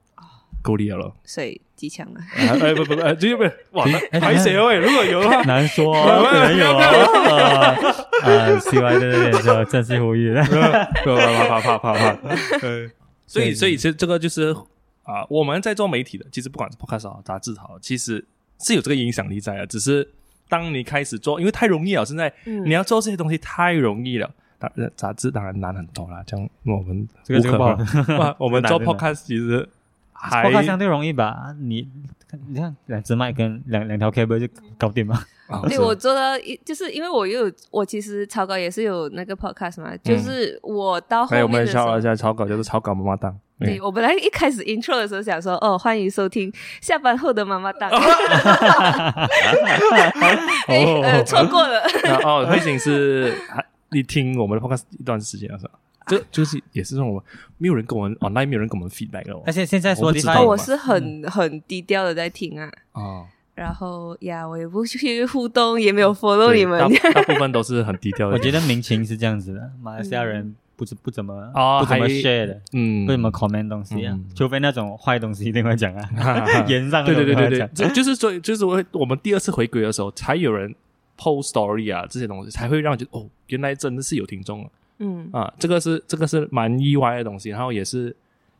够厉害了。所以机枪了。(laughs) 哎哎不不不，哎这又不是哇，那还谁喂？如果有的话，难说，(laughs) 可能有啊。呃 (laughs) 呃，C Y 在这边说正式呼吁，怕怕怕怕怕。呃，所以所以其实这个就是啊，我们在做媒体的，其实不管是 podcast 好、杂志好，其实是有这个影响力在的。只是当你开始做，因为太容易了，现在嗯你要做这些东西太容易了。当然，杂志当然难很多啦。这样我们这个这个不好我们做 podcast 其实还 podcast 相对容易吧？你你看两只麦跟两两条 cable 就搞定嘛。啊对，我做到一，就是因为我又有我其实草稿也是有那个 podcast 嘛，就是我到后来，我面的时候们敲一，下草稿，就是草稿妈妈档。对我本来一开始 intro 的时候想说，哦，欢迎收听下班后的妈妈档，(laughs) 哎呃，错过了，(laughs) 那哦，慧醒是还你听我们的 podcast 一段时间了是吧？就就是也是这种没有人跟我们 online 没有人跟我们 feedback 了而且现在说哦，我是很很低调的在听啊，啊，然后呀，我也不去互动，也没有 follow 你们，大大部分都是很低调的。我觉得民情是这样子的，马来西亚人不是不怎么哦不怎么 share 的，嗯。不怎么 comment 东西啊。嗯，除非那种坏东西一定会讲啊哈哈，(laughs) 言上对对对对对。就是说，就是我我们第二次回归的时候，才有人 post story 啊这些东西，才会让人觉得哦，原来真的是有听众了嗯啊，这个是这个是蛮意外的东西，然后也是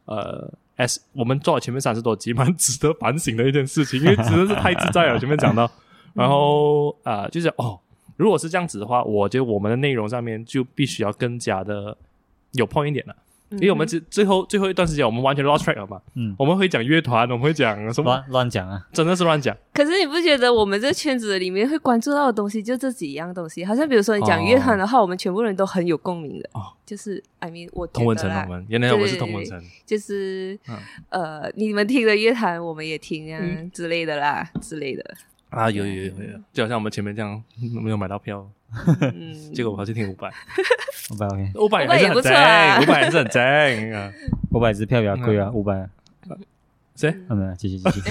呃。S 我们做了前面三十多集，蛮值得反省的一件事情，因为 (laughs) 真的是太自在了。前面讲到，然后啊、呃就是哦，如果是这样子的话，我觉得我们的内容上面就必须要更加的有 point 一点了。因为我们最最后最后一段时间，我们完全 lost track 了嘛。嗯。我们会讲乐团，我们会讲什么，乱乱讲啊，真的是乱讲。可是你不觉得我们这圈子里面会关注到的东西就这几样东西？好像比如说你讲乐团的话，我们全部人都很有共鸣的。哦。就是 I mean 我觉同文层，得啦同文，原来我是同文层。就是、嗯。呃，你们听的乐团我们也听啊、之类的啦，之类的。啊，有有有有，就好像我们前面这样没有买到票，嗯，(laughs) 结果我跑去听五百，(laughs) 五百 OK，五百还是也不很正，错啊五百还是很正啊。五百支票比较贵啊，五百。谁？啊，没有，继续继续。(laughs)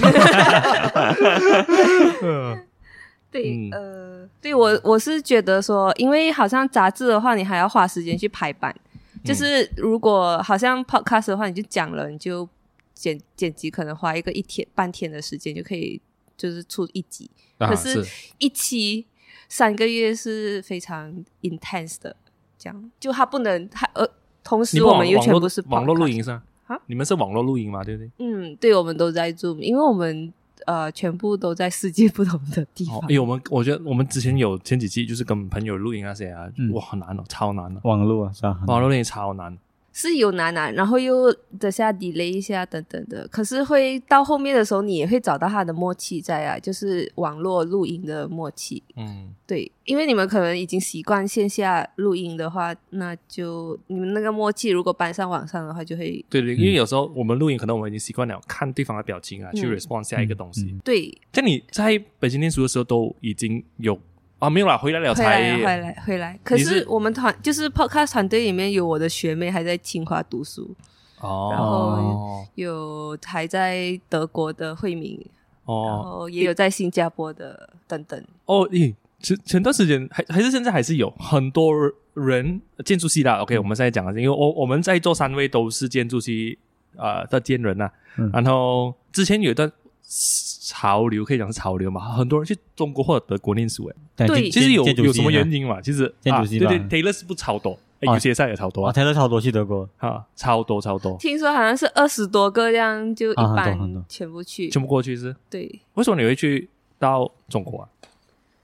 对，嗯呃，对我我是觉得说，因为好像杂志的话，你还要花时间去排版。嗯就是如果好像 podcast 的话，你就讲了，你就剪剪辑，可能花一个一天半天的时间就可以，就是出一集。啊可是是一期三个月是非常 intense 的，这样就它不能，它呃，同时我们又全部是网络录音是吧啊？你们是网络录音嘛？对不对？嗯，对，我们都在 Zoom，因为我们呃全部都在世界不同的地方。哦，因为我们我觉得我们之前有前几期就是跟朋友录音那些啊，嗯哇，很难哦，超难的，网络啊是吧？网络录音超难。是有难难，然后又等下 delay 一下等等的，可是会到后面的时候，你也会找到他的默契在啊，就是网络录音的默契。嗯，对，因为你们可能已经习惯线下录音的话，那就你们那个默契如果搬上网上的话，就会对对，因为有时候我们录音，可能我们已经习惯了看对方的表情啊，去嗯 respond 下一个东西。对在你在北京念书的时候，都已经有啊没有啦，回来了回才来回来回来。可是是我们团就是 podcast 团队里面有我的学妹还在清华读书，哦，然后有还在德国的慧敏，然哦后也有在新加坡的等等。哦，咦，前前段时间还还是现在还是有很多人建筑系啦。OK，、我们现在讲的是，因为我我们在座三位都是建筑系啊的建人呐、嗯然后之前有一段潮流，可以讲是潮流嘛，很多人去中国或者德国念书诶。对其实有有什么原因？嘛？其实啊对对，Taylor 是不超多，有些赛也超多啊，Taylor 超多去德国，哈，超多超多，听说好像是二十多个这样，就一啊很多般全部去。全部过去是。对，为什么你会去到中国啊？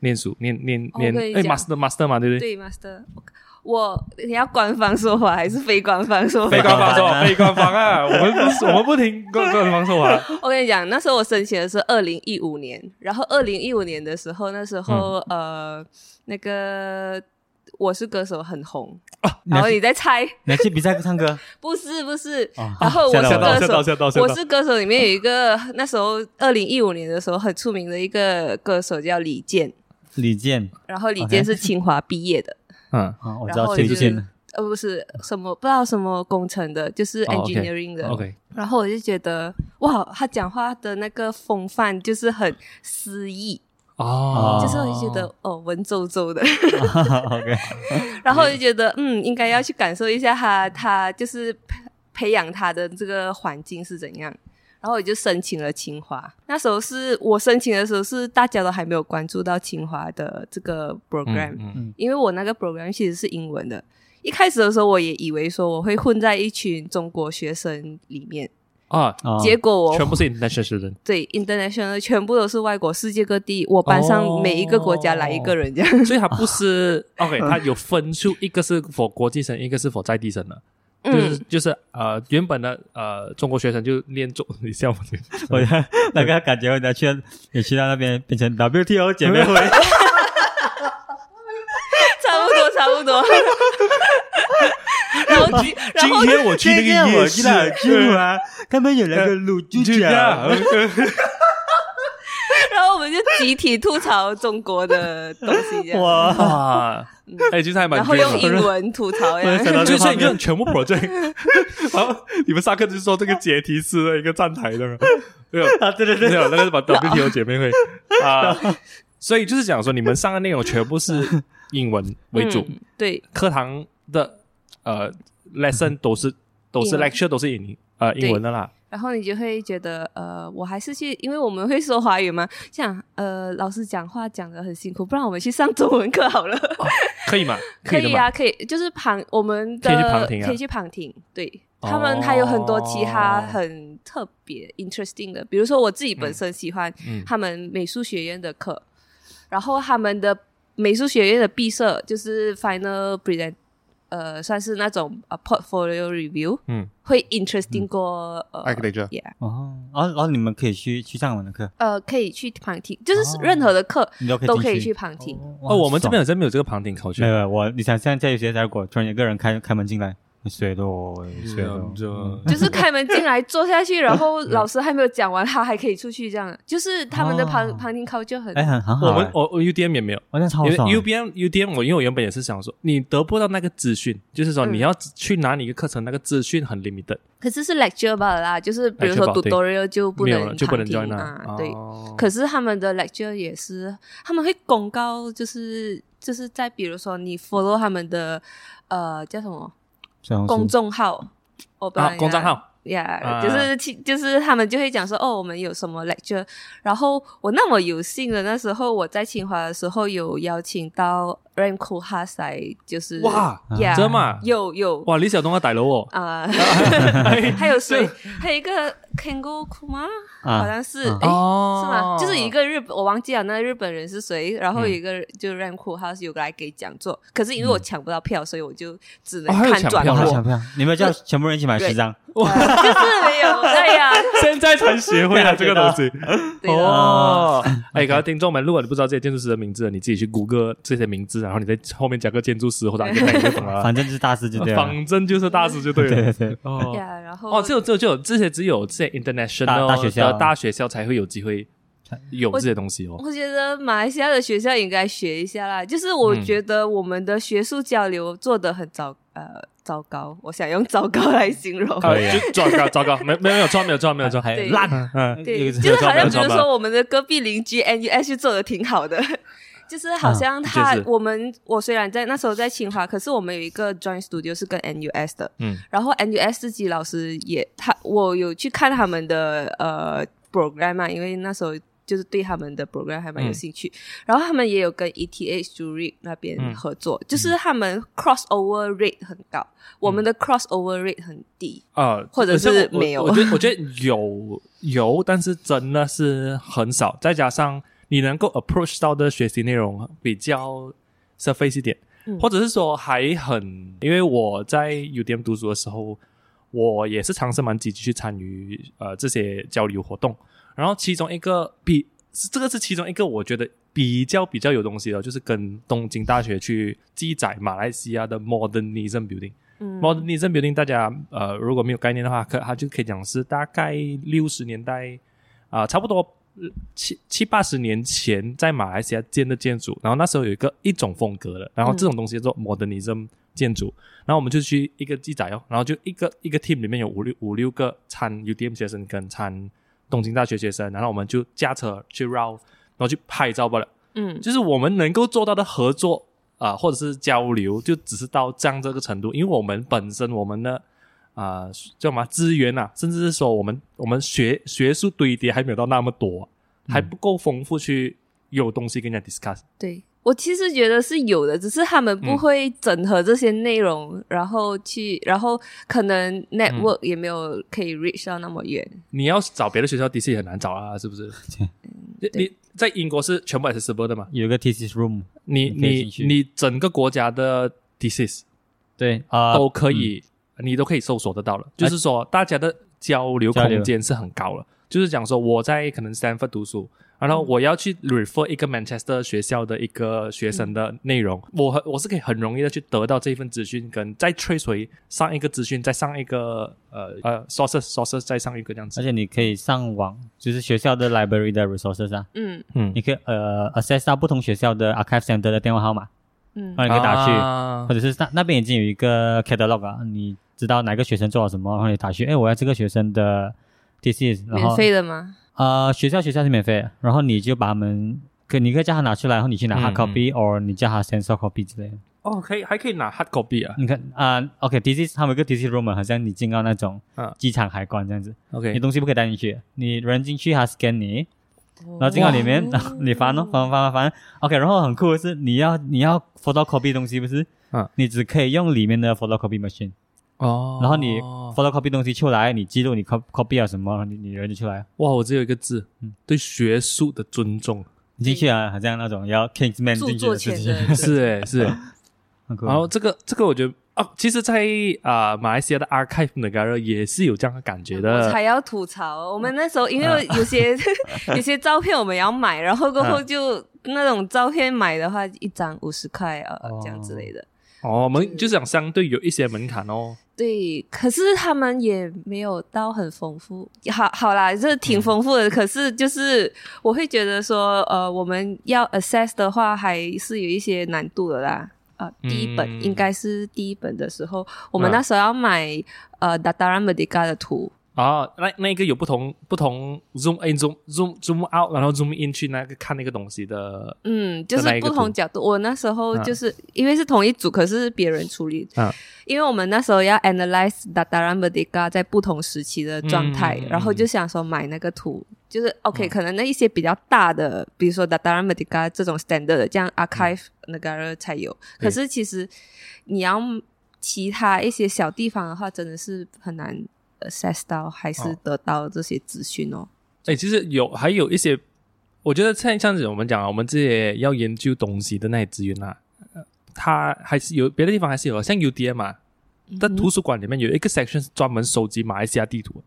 念书，念念哦念，哎，master master 嘛，对不对？对，Master，我你要官方说法还是非官方说法？非官方说法，啊 (laughs) 非官方啊！我们不是我们不听官官方说法。我跟你讲，那时候我申请的是二零一五年，然后二零一五年的时候，那时候、呃，那个我是歌手很红，你要去然后你在猜，你要去比赛唱歌不是 (laughs) 不是，啊然后我是歌手，我是歌手里面有一个那时候二零一五年的时候很出名的一个歌手叫李健，李健然后李健是清华毕业的。嗯，啊，我知道然后就呃，不是什么不知道什么工程的，就是 engineering 的。OK，然后我就觉得，哇，他讲话的那个风范就是很诗意，哦，就是我就觉得哦，文绉绉的。(laughs) OK，然后我就觉得，嗯，应该要去感受一下他，他就是培培养他的这个环境是怎样。然后我就申请了清华，那时候是我申请的时候是大家都还没有关注到清华的这个 program，、嗯嗯因为我那个 program 其实是英文的。一开始的时候，我也以为说我会混在一群中国学生里面，啊，啊结果我全部是 international 人对 international 全部都是外国，世界各地，我班上哦每一个国家来一个人这样。所以他不是 (laughs) OK，他有分数一个是否国际生，一个是否在地生的。就是嗯，就是呃，原本的呃中国学生就练中，你笑我这个我那个感觉人家去你去到那边变成 WTO 姐妹会，差不多差不多。(laughs) 然后然今天我去那个夜我市知，道去啊，他们有那个卤猪脚，(laughs) 们就集体吐槽中国的东西这样，哇，啊，哎，其实还蛮然后 dream 的。用英文吐槽呀。就所以这个画面你就全部 project，然后你们上课就是说这个阶梯式的一个站台的，没有。啊，对对对，没有那个是把 (laughs) WTO 姐妹会。啊，所以就是讲说你们上的内容全部是英文为主，嗯对，课堂的呃 lesson 都是都是 lecture 都是英呃英文的啦。然后你就会觉得，呃，我还是去，因为我们会说华语嘛，像，呃，老师讲话讲的很辛苦，不然我们去上中文课好了。可以吗？(laughs) 可以啊，可以，就是旁我们的可以去旁听啊可以去旁听对。哦他们还有很多其他很特别、interesting 的，比如说我自己本身喜欢嗯他们美术学院的课，然后他们的美术学院的毕设就是 final present，呃，算是那种呃 portfolio review，嗯，会 interesting 过、呃 Architecture yeah，哦，然后然后你们可以去去上我们的课，呃，可以去旁听，就是哦任何的课你都可以都可以去去旁听。哦，我们这边有好像没有这个旁听考卷。没有我，你想现在有些在果突然有个人开开门进来，水多水多，嗯。(laughs) (laughs) 就是开门进来坐下去，然后老师还没有讲完，他还可以出去，这样。就是他们的旁、哦。旁听考就很哎很很好哎，我们我我 UDM 也没有。好像超爽 UBM UDM 我因为我原本也是想说，你得不到那个资讯，就是说嗯。你要去拿你一个课程，那个资讯很 limited，可是是 lecture 吧啦，就是比如说 tutorial 就不能就不能旁 join。对。哦。可是他们的 lecture 也是，他们会公告，就是就是在比如说你 follow 他们的呃叫什么公众号，我不知道啊，公众号。呀啊。就是就是他们就会讲说哦，我们有什么 lecture，然后我那么有幸的那时候我在清华的时候有邀请到 A s 来，就是哇，呀真的吗？有有哇，李小东要逮了我，啊，(laughs) 还有谁？还有一个 Kengo Kuma，啊好像是啊。哎。哦。是吗？就是一个日本，我忘记了那日本人是谁，然后嗯有一个就 h a s 有来给讲座，可是因为我抢不到票，所以我就只能看转播抢票啊，抢票，你们叫全部人一起买十张，哇就是没有，哎呀，现在才学会了这个东西。哦，哎，各位听众们，如果你不知道这些建筑师的名字，你自己去谷歌这些名字，然后你在后面加个建筑师或者你就懂了。(laughs) 反正就是大师就对了。反正就是大师就对了。(laughs) 对对对，哦，然后哦，只有只有只有这些只有这些 international 大大学校大学校才会有机会有这些东西哦。我觉得马来西亚的学校应该学一下啦。就是我嗯觉得我们的学术交流做的很糟，呃，糟糕。我想用糟糕来形容。啊，就糟糕糟糕，没没没有错，没有错，没有错。对还烂，嗯，(laughs) 对，就是好像比如说我们的隔壁邻居 NUS 就做的挺好的。就是好像他，就是。我们我虽然在那时候在清华，可是我们有一个 joint studio 是跟 NUS 的，嗯，然后 NUS 自己老师也他，我有去看他们的呃 program 嘛，因为那时候就是对他们的 program 还蛮有兴趣。然后他们也有跟 ETH Zurich 那边嗯。合作，就是他们 crossover rate 很高，我们的 crossover rate 很低。啊，或者是没有。我我觉得我觉得有有，但是真的是很少，再加上你能够 approach 到的学习内容比较 surface 一点，嗯。或者是说还很，因为我在 UDM 读书的时候，我也是尝试蛮积极去参与呃这些交流活动，然后其中一个比这个是其中一个我觉得比较比较有东西的，就是跟东京大学去记载马来西亚的 modernism building。嗯。modernism building 大家呃如果没有概念的话，可它就可以讲是大概六十年代啊、差不多呃七七八十年前在马来西亚建的建筑，然后那时候有一个一种风格的，然后这种东西叫做 modernism 建筑，然后我们就去一个记载哦，然后就一个一个 team 里面有五六五六个参 UDM 学生跟参东京大学学生，然后我们就驾车去绕，然后去拍照罢了。嗯。就是我们能够做到的合作啊、或者是交流，就只是到这样这个程度，因为我们本身我们的啊、叫什么资源啊，甚至是说我们我们学学术堆叠还没有到那么多，还不够丰富去有东西跟人家 discuss。对我其实觉得是有的，只是他们不嗯会整合这些内容，然后去，然后可能 network 也没有可以 reach 到那么远。你要找别的学校 DC 也很难找啊，是不是？(laughs) 你你在英国是全部 accessible 的嘛？有一个 thesis room，你你你整个国家的 thesis 对啊，都可以，你都可以搜索得到了。就是说，大家的交流空间是很高了。就是讲说，我在可能 Stanford 读书，然后我要去 refer 一个 Manchester 学校的一个学生的内容，我很我是可以很容易的去得到这一份资讯，跟再 trace 回上一个资讯，再上一个呃呃 sources sources 再上一个这样子。而且你可以上网，就是学校的 library 的 resources 啊，嗯。嗯。你可以呃 access 到不同学校的 archive center 的电话号码，嗯。然后你可以打去，啊。或者是那那边已经有一个 catalog 啊，你知道哪个学生做了什么，然后你打去，哎，我要这个学生的 thesis，然免费的吗？呃学校学校是免费的，然后你就把他们，可你可以叫他拿出来，然后你去拿 hard 嗯 copy，或、你叫他 send soft copy 之类的。哦，可以还可以拿 hard copy 啊。你看啊、o k d c 他们有个 DC room，好像你进到那种嗯机场海关这样子，你 OK，东西不可以带进去，你人进去他 scan 你，然后进到里面，然后 (laughs) 你翻哦，翻翻翻翻，OK，然后很酷的是你要你要 photocopy 东西不是？嗯你只可以用里面的 photocopy machine，、哦，然后你 photocopy 东西出来，你记录你 copy copy 了什么，你你人就出来，哇，我只有一个字，嗯对学术的尊重。你进去啊，好像那种要 Kingsman 进去的事情，(laughs) 是诶，是诶。然后这个这个我觉得啊，其实在，啊、马来西亚的 archive 那个也是有这样的感觉我的。才要吐槽，我们那时候因为有些 (laughs) 有些照片我们要买，然后过后嗯就那种照片买的话，一张五十块啊哦这样之类的。哦，我们就是讲相对有一些门槛哦。对，可是他们也没有到很丰富。好好啦，这挺嗯丰富的。可是就是我会觉得说，呃，我们要 assess 的话，还是有一些难度的啦。啊、第一本、嗯应该是第一本的时候，我们嗯那时候要买呃 Dataran Merdeka 的图，啊，那那个有不同不同 zoom in zoom zoom zoom out，然后 zoom in 去那个看那个东西的。嗯，就是不同角度。我那时候嗯就是、因为是同一组，可是别人处理。嗯因为我们那时候要 analyze Dataran Merdeka 在不同时期的状态，然后就想说买那个图，就是 OK，、嗯可能那一些比较大的，比如说 Dataran Merdeka 这种 standard 的，这样 archive 那个才有。对可是其实你要其他一些小地方的话，真的是很难 access 到，还是哦得到这些资讯哦。哎，其实有还有一些，我觉得像这样子，我们讲啊，我们这些要研究东西的那些资源啊，呃它还是有别的地方还是有，像 UDM 啊，在图书馆里面有一个 section 是专门收集马来西亚地图。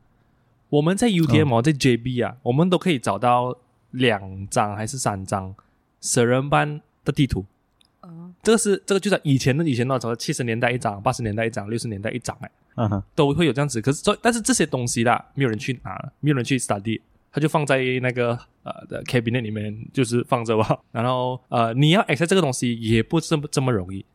我们在 UDM 哦，在 JB 啊，我们都可以找到两张还是三张舍人班的地图。哦这个是这个就在以前的以前那种七十年代一张，八十年代一张，六十年代一张哎，嗯哼，都会有这样子。可是这但是这些东西啦，没有人去拿，没有人去 study，它就放在那个呃的 cabinet 里面，就是放着吧。然后呃，你要 access 这个东西也不这么这么容易，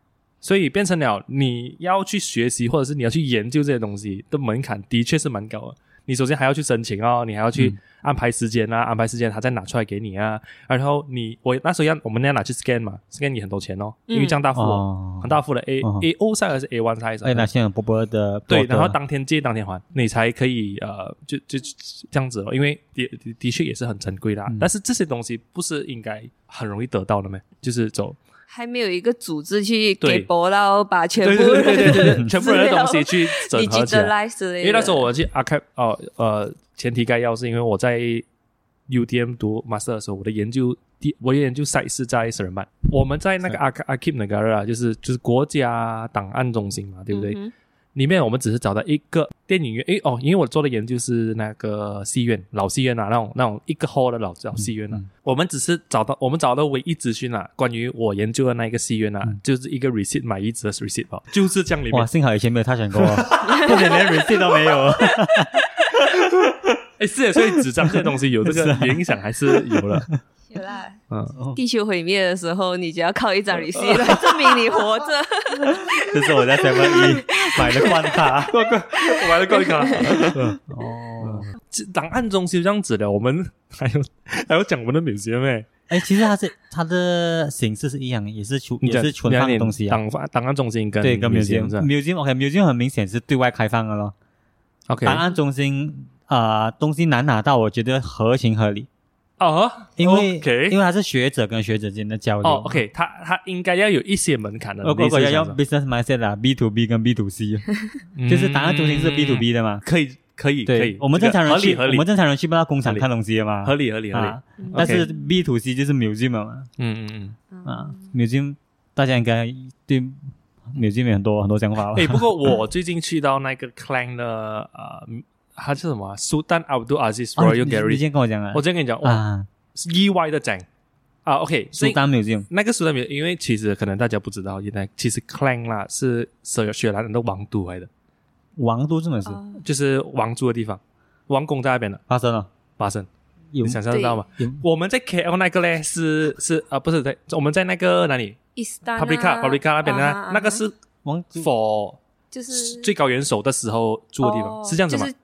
所以变成了你要去学习或者是你要去研究这些东西的门槛的确是蛮高的。你首先还要去申请哦，你还要去安排时间啊，安排时间他再拿出来给你啊。然后你我那时候要我们要拿去 scan 嘛，scan 你很多钱哦，因为这样大富、哦很大富的 A、哦 A O size 还是 A one size？哎，那现在波波的对，然后当天借当天还，你才可以呃，就就就这样子哦。因为的的的确也是很珍贵的啊、嗯但是这些东西不是应该很容易得到的吗？就是走还没有一个组织去对给博到把全部对对对对全部人的东西去整合起来。因为那时候我去 archive 哦呃，前提概要是因为我在 UDM 读 master 的时候，我的研究第我的研究 site 是在舍人曼，我们在那个 arch archive 那个啊，就是就是国家档案中心嘛，对不对？里面我们只是找到一个电影院，诶哦，因为我做的研究是那个戏院老戏院啊，那种那种一个 hall 的老老戏院啊，嗯我们只是找到我们找到唯一资讯啊，关于我研究的那一个戏院啊，就是一个 receipt 买一纸的 receipt 哦，就是这样里哇，面。幸好以前没有他选过，(laughs) 不然连 receipt 都没有。哎，是耶，所以纸张这些东西有 (laughs) 这个影响还是有的。嗯，地球毁灭的时候，你就要靠一张 receipt (laughs) 来证明你活着。(laughs) 这是我在 Seven (laughs) E 买的关卡。我买了够一个。哦，这档案中心这样子的，我们还有还有讲我们的 museum 诶，哎，其实它是它的形式是一样的，也是存也是存放的东西啊。档放档案中心跟对，跟 museum museum 是吧？museum OK museum 很明显是对外开放的咯。OK 档案中心啊、呃东西难拿到，我觉得合情合理，哦，因为 OK 因为他是学者跟学者之间的交流。哦，OK，他他应该要有一些门槛的。如果要用 business mindset 啊，B to B 跟 B to C，就是档案中心是 B to 嗯 B 的嘛。可以可以可以，，我们正常人去，这个合理合理我们正常人去不到工厂合理看东西的嘛。合理合理合理。啊，但是 B to C 就是 museum 嘛。嗯嗯嗯。啊，museum 大家应该对 museum 有很多很多想法吧？哎，不过我最近去到那个 Clang 的呃，它是什么啊？Sultan Abdul Aziz 哦 Royal 你你 Gallery。先跟我讲啊。我。今天跟你讲，哇，啊，意外的讲啊。OK，苏丹 museum 那个苏丹米，因为其实可能大家不知道，原来其实 Clang 啦是雪雪兰人的王都来的，王都这么是？哦。就是王族的地方，王宫在那边的发生了，发生，有？你想象得到吗？我们在 KL 那个嘞是是啊，不是在我们在那个哪里？Istana Paprika Paprika 那边的啊那那个是王都 for 就是最高元首的时候住的地方，哦是这样子吗？就是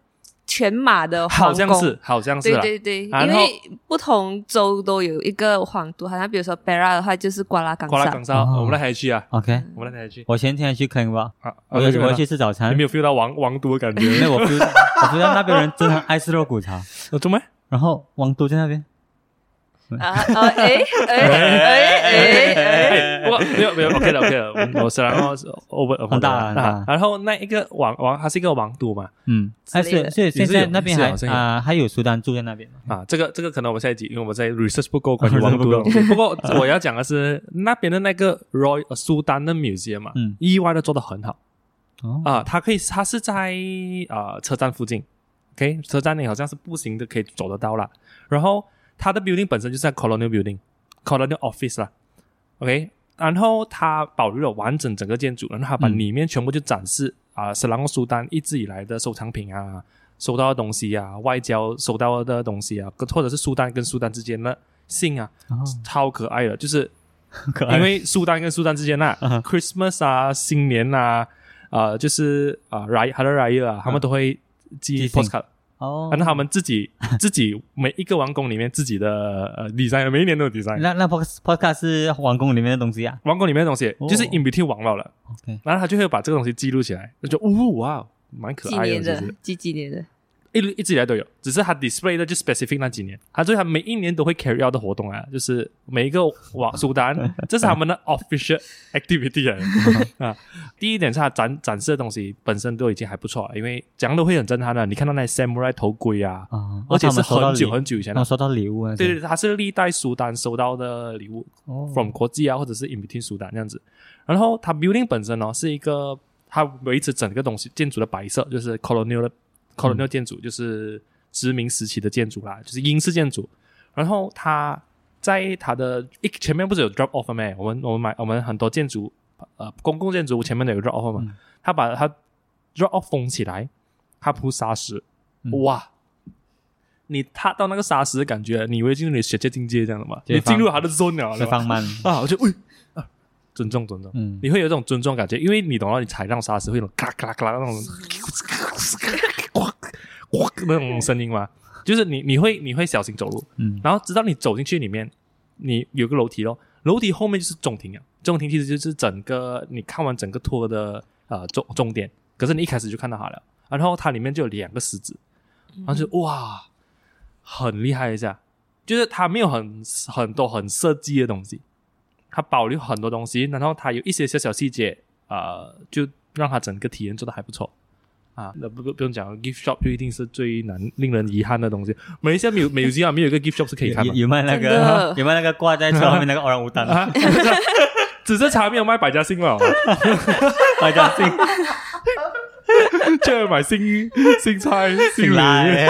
全马的好皇宫。像是，好像是对。对对，因为不同州都有一个皇都，好像比如说 Bera 的话就是瓜拉冈萨瓜拉冈，萨，哦。我们那台去啊，OK，我们那台去。我前天去坑吧，啊，我要我要去去吃早餐。你没，有 feel 到王王都的感因觉？(laughs) 为我 feel 到我 feel 到那边人真的爱吃肉骨茶，有做咩？然后王都在那边，(laughs) 啊啊哎哎哎哎不过没有没有 OK 了 OK 了，我 (laughs) 我是然后是 over 很大很大。啊然后那一个王王，它是一个王都嘛。嗯，哎，之类的所以现在那边还啊还有苏丹住在那边嘛？啊，这个这个可能我们下一集，因为我们在 research 不够关于王都。(laughs) 不过我要讲的是那边的那个 Roy 呃苏丹的 museum 嘛，嗯。意外的做的很好。哦。啊，它可以它是在啊车站附近，OK，车站你好像是步行的可以走得到啦。然后它的 building 本身就是在 Colonial Building，Colonial Office 啦，OK，然后它保留了完整整个建筑，然后它把嗯。里面全部就展示啊，斯兰苏丹一直以来的收藏品啊，收到的东西啊，外交收到的东西啊，跟或者是苏丹跟苏丹之间的信啊，哦，超可爱的，就是可爱。因为苏丹跟苏丹之间呐、嗯哼 c h r i s t m a s 啊，新年啊，啊、就是啊 a r r y 啊，他们都会寄 postcard，哦，然后他们自己 (laughs) 自己每一个王宫里面自己的呃 design，每一年都有 design。那那 pod podcast 是王宫里面的东西啊？王宫里面的东西哦。就是 in between 王老了，，OK，然后他就会把这个东西记录起来，就觉得哦哇，蛮可爱的，几年的几几年的，一一直以来都有，只是他 display 的就 specific 那几年，他所以他每一年都会 carry out 的活动啊，就是每一个王苏丹，(laughs) 这是他们的 official activity 啊 (laughs) 啊。第一点是它展展示的东西本身都已经还不错，因为讲的会很震撼的。你看到那些 samurai 头盔啊，啊，而且是很久久很久以前的，收到礼物啊，对对，对，它是历代苏丹收到的礼物哦，from 国际啊，或者是 in between 苏丹这样子。然后它 building 本身呢是一个，它维持整个东西建筑的白色，就是 colonial 的 colonial 建筑，就是殖民时期的建筑啦，就是英式建筑。然后它在它的一前面不是有 drop off 吗？我们我们买我们很多建筑呃公共建筑物前面都有 drop off 嘛，嗯它把它 drop off 封起来，它铺砂石，嗯哇！你踏到那个砂石的感觉，你以为进入你的雪界境界这样的嘛？你进入他的 zone 了，放慢，啊，我就喂啊，尊重尊重，嗯，你会有这种尊重感觉，因为你懂了，你踩那种砂石会有那种咔啦咔啦咔啦那种那种声音嘛，就是你你会你会小心走路，嗯。然后直到你走进去里面，你有个楼梯咯，楼梯后面就是中庭啊，中庭其实就是整个你看完整个 tour 的呃终终点，可是你一开始就看到它了，然后它里面就有两个狮子，然后就哇，很厉害一下，就是它没有很很多很设计的东西，它保留很多东西，然后它有一些小小细节，呃，就让它整个体验做的还不错。啊，那不不不用讲了，gift shop 就一定是最难令人遗憾的东西。马来西亚没有没有西亚没有一个 gift shop 是可以看的有有卖那个有卖那个挂在车后面那个 orang utan，啊，只是茶没有卖百家姓了，百家姓就要买新新菜新醒礼。来，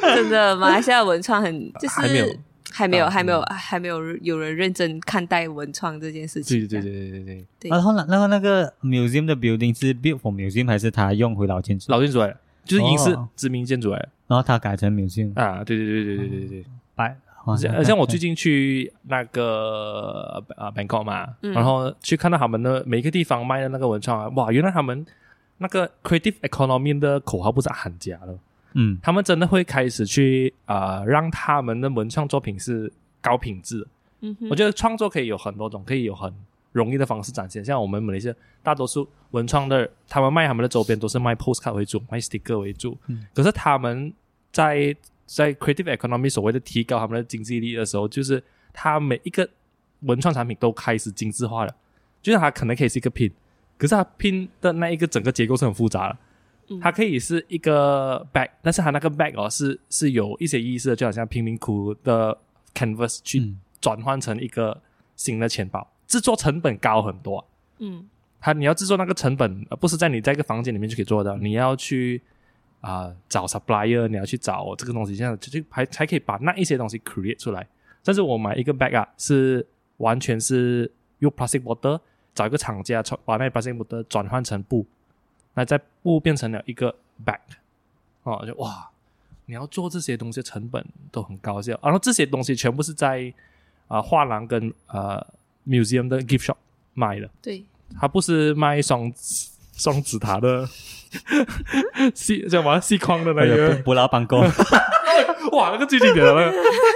(laughs) 真的，马来西亚文创很就是还没有，还没有，还没有有人认真看待文创这件事情。对对对对对对。然后呢那个那个 museum 的 building 是 built for museum 还是他用回老建筑？老建筑来，就是已经是知名建筑来，然后他改成 museum 啊？对对对对对对对。拜。像像我最近去那个啊 Bangkok 嘛，然后去看到他们的每一个地方卖的那个文创啊，哇，原来他们那个 creative economy 的口号不是喊假了。嗯他们真的会开始去啊、呃让他们的文创作品是高品质。嗯，我觉得创作可以有很多种，可以有很容易的方式展现。像我们马来西亚大多数文创的，他们卖他们的周边都是卖 postcard 为主，卖 sticker 为主。嗯可是他们在在 creative economy 所谓的提高他们的经济力的时候，就是他每一个文创产品都开始精致化了。就是它可能可以是一个拼，可是它拼的那一个整个结构是很复杂的。嗯。它可以是一个 bag，但是它那个 bag 哦是是有一些意思的，就好像贫民窟的 canvas 去嗯。转换成一个新的钱包，制作成本高很多啊、嗯。它你要制作那个成本，呃不是在你在一个房间里面就可以做到，你要去啊、找 supplier，你要去找这个东西，这样就就还才可以把那一些东西 create 出来。但是我买一个 bag 啊，是完全是用 plastic bottle 找一个厂家把那 plastic bottle 转换成布，那在布变成了一个 bag，哦，就哇，你要做这些东西成本都很高效，然后这些东西全部是在啊、画廊跟呃 museum 的 gift shop 卖的。对，它不是卖双双子塔的 (laughs) 细叫什么细框的那那个个，不老板工，(laughs) 哇，那个最经典的那个。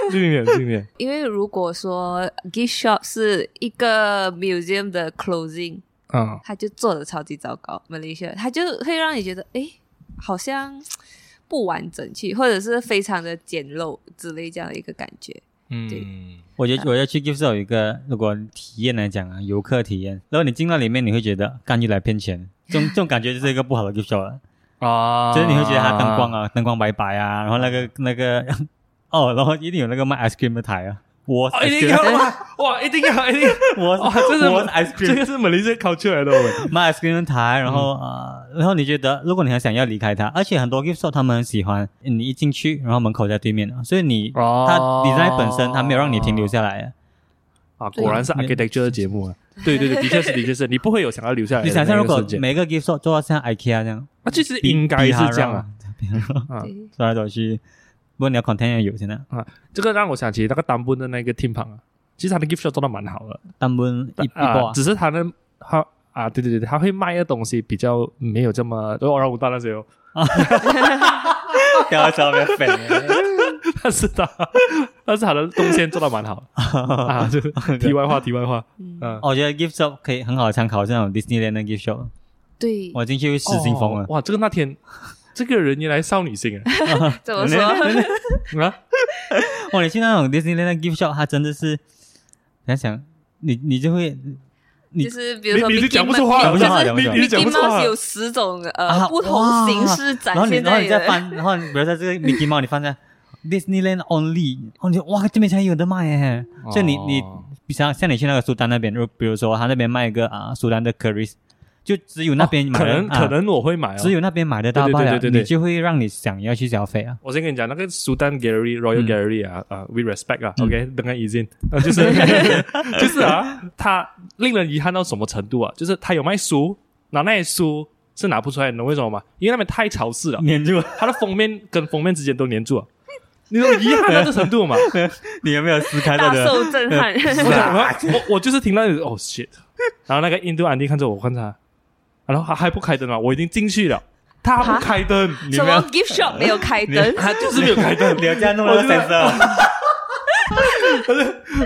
最经典最经典。(laughs) 因为如果说 gift shop 是一个 museum 的 closing，嗯，他就做的超级糟糕，Malaysia，它就会让你觉得，哎，好像 (tsk) 不完整去，或者是非常的简陋之类这样的一个感觉。对。嗯，我觉得我要去 gift shop 有一个，如果体验来讲啊，游客体验，然后你进到里面，你会觉得干预来骗钱，这种 (laughs) 这种感觉就是一个不好的就是你会觉得它灯光啊，灯光白白啊，然后那个那个 (laughs) 哦，然后一定有那个卖 ice cream 的台啊，我哦，一定要吗哇，一定要 (laughs) 一定要，我哇，这是我 ice 这个是马来西亚 culture 来的，我 (laughs) 卖 ice cream 台，然后呃，然后你觉得如果你还想要离开它，而且很多 gift shop 他们很喜欢你一进去，然后门口在对面，所以你哦。它 design 本身它没有让你停留下来。啊，果然是 architecture 的节目啊，对。对对，的确是的确是，你不会有想要留下来的你想象如果每个 gift shop 做到像 IKEA 这样，啊，其实应该是这样啊，(laughs) 啊，对，走来走去，不过你要 content 要有现在啊，这个让我想起那个丹本的那个 team 旁啊，其实他的 gift shop 做的蛮好的，单本一一啊波，只是他的他啊，对对对，他会卖的东西比较没有这么，就 orang utan 那些哦，掉在上面粉。(laughs) (laughs) 但是他但是他的动线做的蛮好的。(laughs) 啊，就是题外话题外话，嗯，嗯，我觉得 gift shop 可以很好的参考这种 Disneyland 的 gift shop，对，我进去会失心疯了。哦哇，这个那天这个人原来少女心啊？(laughs) 怎么说？啊，(laughs) 哇，你去那种 Disneyland 的 gift shop，它真的是想想你你就会你就是比如说你讲不出话讲不出话就是讲不出话。你讲 Mickey 不出话。Mouse 有十种呃啊不同形式展现在。然后你再翻，然后你比如说这个 (laughs) Mickey Mouse 你放在 Disneyland only，然后你就哇这边才有的卖耶，所以你你哦比像像你去那个苏丹那边，如比如说他那边卖一个啊苏丹的 curry，就只有那边买可能可能我会买哦，只有那边买得到对对罢了，对对对对。你就会让你想要去消费啊。我先跟你讲，那个 Sudan Gallery Royal 嗯。Gallery 啊，啊，we respect 啊嗯，OK，等下已经，啊，就是 (laughs) 就是啊，它令人遗憾到什么程度啊？就是它有卖书，拿那些书是拿不出来，你懂为什么吗？因为那边太潮湿了，黏住了，它的封面跟封面之间都粘住了，(laughs) 你懂遗憾到这程度嘛？(laughs) 你有没有撕开大这个？受震撼，我我我就是听到哦 shit，然后那个印度安迪看着我，看着他，然后他还不开灯啊，我已经进去了，他不开灯，你什么有，gift shop 没有开灯？他就是没有开灯，(laughs) 你要这样弄那个 sensor，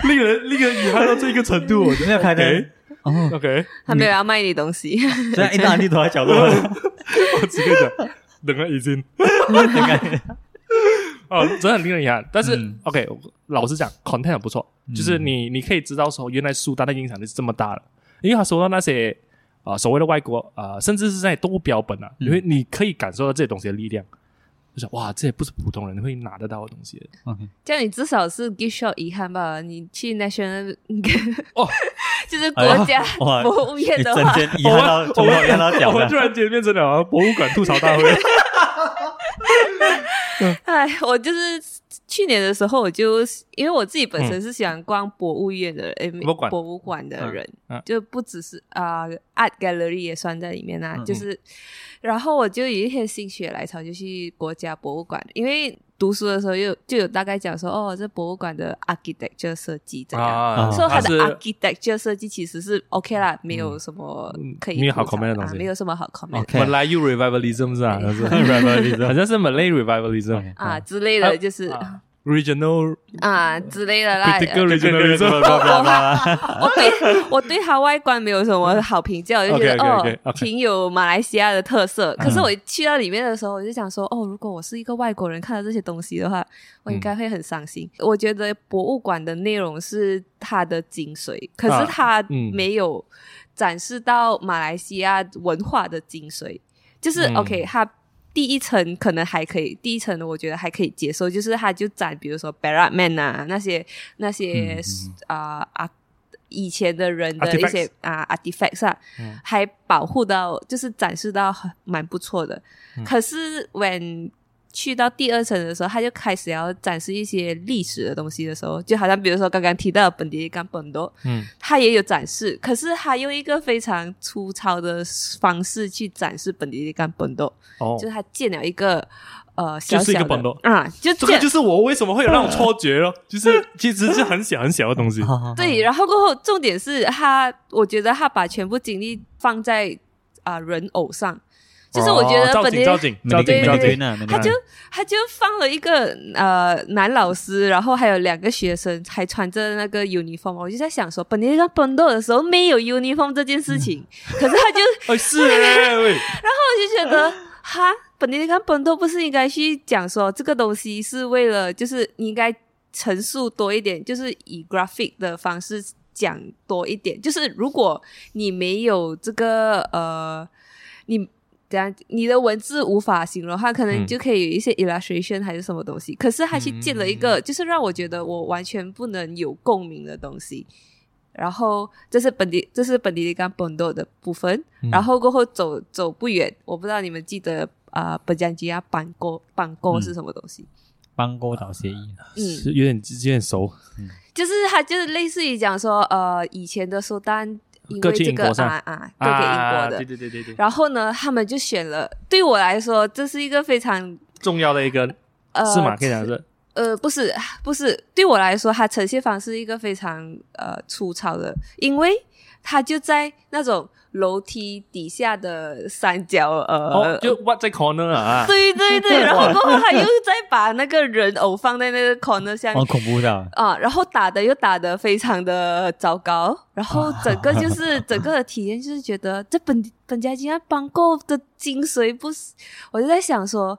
令人令人遗憾到这个程度，我没有开灯。OK 哦，OK，他没有要卖你东西，虽然一大地躲在角落，(laughs) 我只可以讲，等了已经。(laughs) 哦，真的很令人遗憾。但是、嗯。OK，老实讲，content 很不错，就是你你可以知道说，原来苏丹的影响力是这么大的，因为他收到那些啊、所谓的外国啊、甚至是在动物标本啊，因为你可以感受到这些东西的力量，就想哇，这也不是普通人会拿得到的东西的。OK 这样你至少是 gift shop 遗憾吧？你去 national 哦，(laughs) 就是国家博物院的话，瞬间遗憾到我们突了。然间变成了博物馆吐槽大会。(laughs) 哎，我就是去年的时候，我就因为我自己本身是喜欢逛博物院的人，诶博物馆。博物馆的人，嗯嗯。就不只是啊、art gallery 也算在里面啊，嗯就是，然后我就有一天心血来潮就去国家博物馆，因为读书的时候又就有大概讲说，哦，这博物馆的 architecture 设计怎样。啊所以它的 architecture 设计其实是 OK 啦，没有什么可以没有好 comment 的东西啊没有什么好 comment 的 OK Malayu revivalism 是吧？好像是 Revivalism 好像是 Malay revivalism。啊之类的，就是啊 regional 啊之类的啦。这个 regionalism。我对我对它外观没有什么好评价，我就觉得 (laughs) 哦，挺有马来西亚的特色。可是我去到里面的时候，我就想说，哦，如果我是一个外国人看到这些东西的话，我应该会很伤心。我觉得博物馆的内容是它的精髓，可是它嗯没有展示到马来西亚文化的精髓。就是嗯 OK，它第一层可能还可以，第一层的我觉得还可以接受，就是它就展，比如说 Barat Man 啊那些那些啊啊、以前的人的一些啊 artifacts 啊，还保护到，就是展示到很蛮不错的。可是 when 去到第二层的时候，他就开始要展示一些历史的东西的时候，就好像比如说刚刚提到的本迪干本多，嗯，他也有展示，可是他用一个非常粗糙的方式去展示本迪干本多，哦。就是他建了一个呃小就是一小的个本多。啊，就这个就是我为什么会有那种错觉咯，(laughs) 就是其实是很小很小的东西。(laughs) 对，然后过后重点是他，我觉得他把全部精力放在啊、人偶上，就是我觉得本地景造景造景对对造景，呢，他就他就放了一个呃男老师，然后还有两个学生，还穿着那个 uniform。我就在想说，本地刚本斗的时候没有 uniform 这件事情，可是他就 (laughs) 哎是 (laughs) 然后，我就觉得哈，本地刚本斗不是应该去讲说这个东西是为了，就是你应该陈述多一点，就是以 graphic 的方式讲多一点。就是如果你没有这个呃，你。怎样？你的文字无法形容，它可能嗯就可以有一些 illustration 还是什么东西。可是他去建了一个，就是让我觉得我完全不能有共鸣的东西。然后这是本地，这是本地刚 bondo 的部分。嗯然后过后走走不远，我不知道你们记得啊，本江吉亚板沟板沟是什么东西？帮勾岛协议，嗯，是有点有点熟，就是它就是类似于讲说，呃，以前的苏丹因各为这个啊啊，都给英国啊，的。对对对对对，然后呢，他们就选了。对我来说，这是一个非常重要的一个呃，是吗？可以讲是呃，不是，不是，对我来说，它呈现方式一个非常呃粗糙的，因为它就在那种楼梯底下的三角，呃，哦，就 what 在 corner 啊，对对对，(laughs) 然后过后他又再把那个人偶放在那个 corner 下面。哦，恐怖的，啊，然后打的又打的非常的糟糕，然后整个就是 (laughs) 整个的体验就是觉得这本本家竟然帮购的精髓不是，我就在想说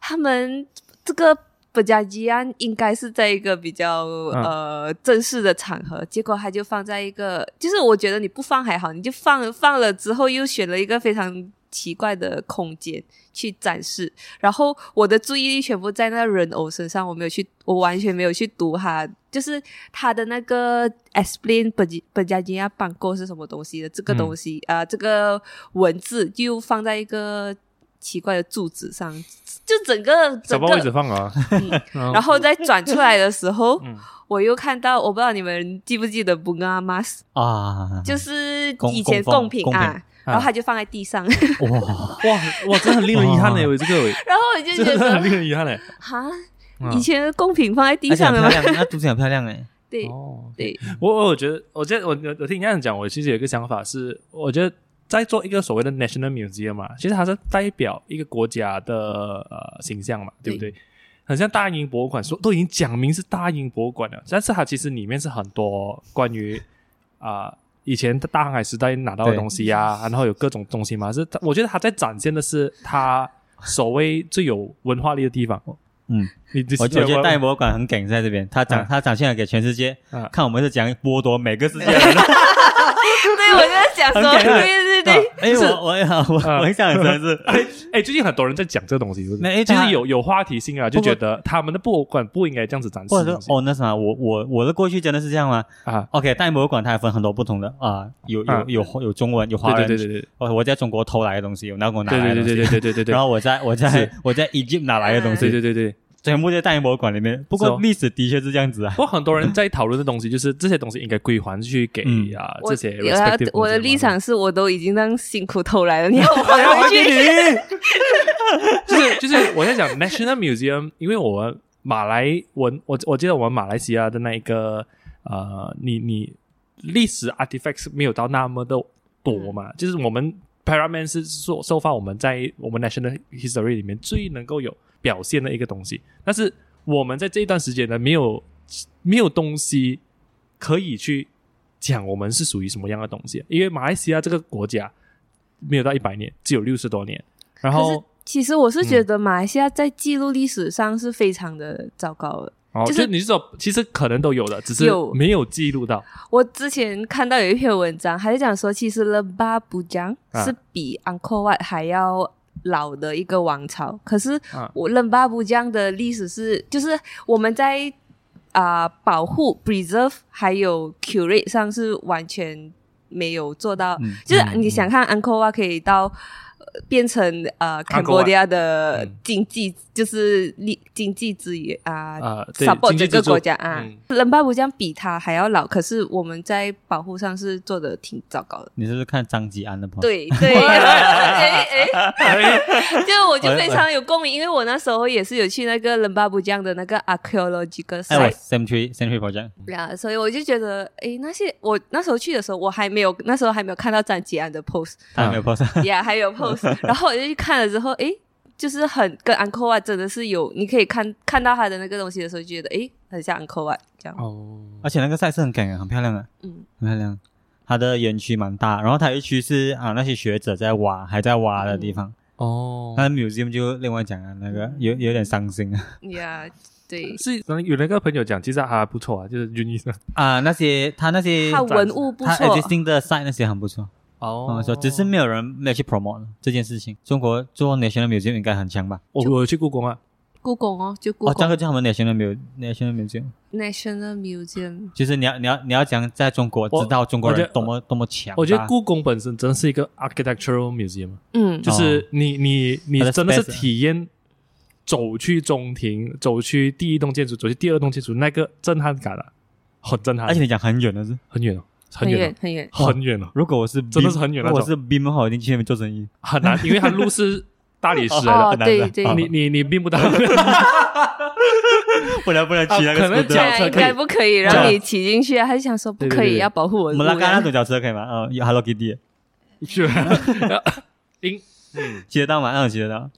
他们这个。本家吉安应该是在一个比较、呃正式的场合，结果他就放在一个，就是我觉得你不放还好，你就放放了之后又选了一个非常奇怪的空间去展示，然后我的注意力全部在那人偶身上，我没有去，我完全没有去读它，就是他的那个 explain 本本家吉亚办购是什么东西的这个东西啊、呃这个文字就放在一个奇怪的柱子上，就整个整找不到位置个，放啊，(laughs) 嗯。然后再转出来的时候，嗯。我又看到，我不知道你们记不记得 b u n g a mas，啊，就是以前贡品啊，然后他就放在地上，哇，哇哇，真的很令人遗憾嘞，我这个然后我就觉得很令人遗憾嘞，哈，嗯以前的贡品放在地上了吗？很漂亮，那图形很漂亮哎，对哦，对，我我我觉得，我觉得我我我听你这样讲，我其实有一个想法是，我觉得在做一个所谓的 national museum 嘛，其实它是代表一个国家的呃形象嘛，对不对？很像大英博物馆，说都已经讲明是大英博物馆了，但是它其实里面是很多关于啊、以前的大航海时代拿到的东西呀、然后有各种东西嘛，是我觉得它在展现的是它所谓最有文化力的地方。嗯，我我觉得大英博博物馆很梗在这边，他展啊他展现了给全世界啊看，我们是讲剥夺每个世界的人。(laughs) 对，我就在想说，对对对，(laughs) 哎，我我我啊我很深是，哎哎，最近很多人在讲这个东西，是不是？那哎就是有有话题性啊，就觉得他们的博物馆不应该这样子展示或者。说哦，那什么，我我我的过去真的是这样吗？啊，？OK，大英博物馆它也分很多不同的啊，有啊有有有中文，有华人，对对对对对。哦，我在中国偷来的东西，有拿我拿对对对来的东西，对对对对对对，(laughs) 然后我在我在我在 Egypt 拿来的东西，对对对对。全部在大英博物馆里面。不过历史的确是这样子啊不。过很多人在讨论的东西，就是这些东西应该归还去给嗯啊我这些我我的立场是我都已经让辛苦偷来了，你要 (laughs) 我还回去？(laughs) 就是就是我在讲 National Museum，因为我们马来文，我我记得我们马来西亚的那一个呃，你你历史 artifacts 没有到那么的多嘛，就是我们 Paraman 是受受发我们在我们 National History 里面最能够有表现的一个东西，但是我们在这一段时间呢，没有没有东西可以去讲我们是属于什么样的东西，因为马来西亚这个国家没有到一百年，只有六十多年，然后其实我是觉得马来西亚在记录历史上是非常的糟糕的。哦，就就是你是说其实可能都有的，只是有。没有记录到。我之前看到有一篇文章，还是讲说，其实勒巴布江啊。是比安科瓦还要老的一个王朝。可是啊我冷巴布江的历史是，就是我们在啊、保护 preserve 还有 curate 上是完全没有做到。嗯就是你想看安科瓦可以到变成呃 Angkor Wat Cambodia 的嗯。经济，就是利经济资源啊啊对，support 这个国家啊。嗯。冷巴布江比它还要老，可是我们在保护上是做的挺糟糕的。你是不是看张吉安的 post？，对对，(laughs) 哎哎，就我就非常有共鸣，因为我那时候也是有去那个冷巴布江的那个 archaeological 哎，我 site。Century Century Project，啊所以我就觉得，哎，那些我那时候去的时候，我还没有，那时候还没有看到张吉安的 post，他还没有 post，呀，还有 post，(laughs) (laughs) 然后我就去看了之后，诶，就是很跟 Uncle Wat 真的是有，你可以看看到他的那个东西的时候，就觉得诶，很像 Uncle Wat 这样，哦，而且那个赛事很感人，很漂亮的，嗯，很漂亮。它的园区蛮大，然后它有一区是啊那些学者在挖还在挖的地方，哦，它的 museum 就另外讲啊，那个有有点伤心。啊呀，对，(laughs) 是有那个朋友讲，其实还不错啊，就是云医生。啊那些他那些他文物不它错，existing 的 site 那些很不错，哦。嗯，说只是没有人没有去 promote 这件事情。中国做 national museum 应该很强吧？我我去故宫啊，故宫哦，就故哦，这宫个叫他们 national mu national museum，National Museum，就是你要你要你要讲在中国知道中国人多么多么强。我觉得故宫本身真的是一个 architectural museum，嗯，就是你你你真的是体验走去中庭，走去第一栋建筑，走去第二栋建筑，那个震撼感啊，很震撼，而且你讲很远的是，很远哦，很远很远，很远。了，如果我是真的是很远那如果我是 BIM 的话，我一定去那边做生意。很难，因为它路是 (laughs) 大理石来的，哦，很难的。对对，你你你并不到，(laughs) 不能不能骑那个啊可能 scooter 脚车可以对啊应该不可以让你骑进去啊，还想说不可以，对对对要保护我文物呀。们拉嘎那种脚车可以吗？嗯，有 Hello Kitty，(laughs) 是，应嗯。骑得到吗？嗯，骑得到。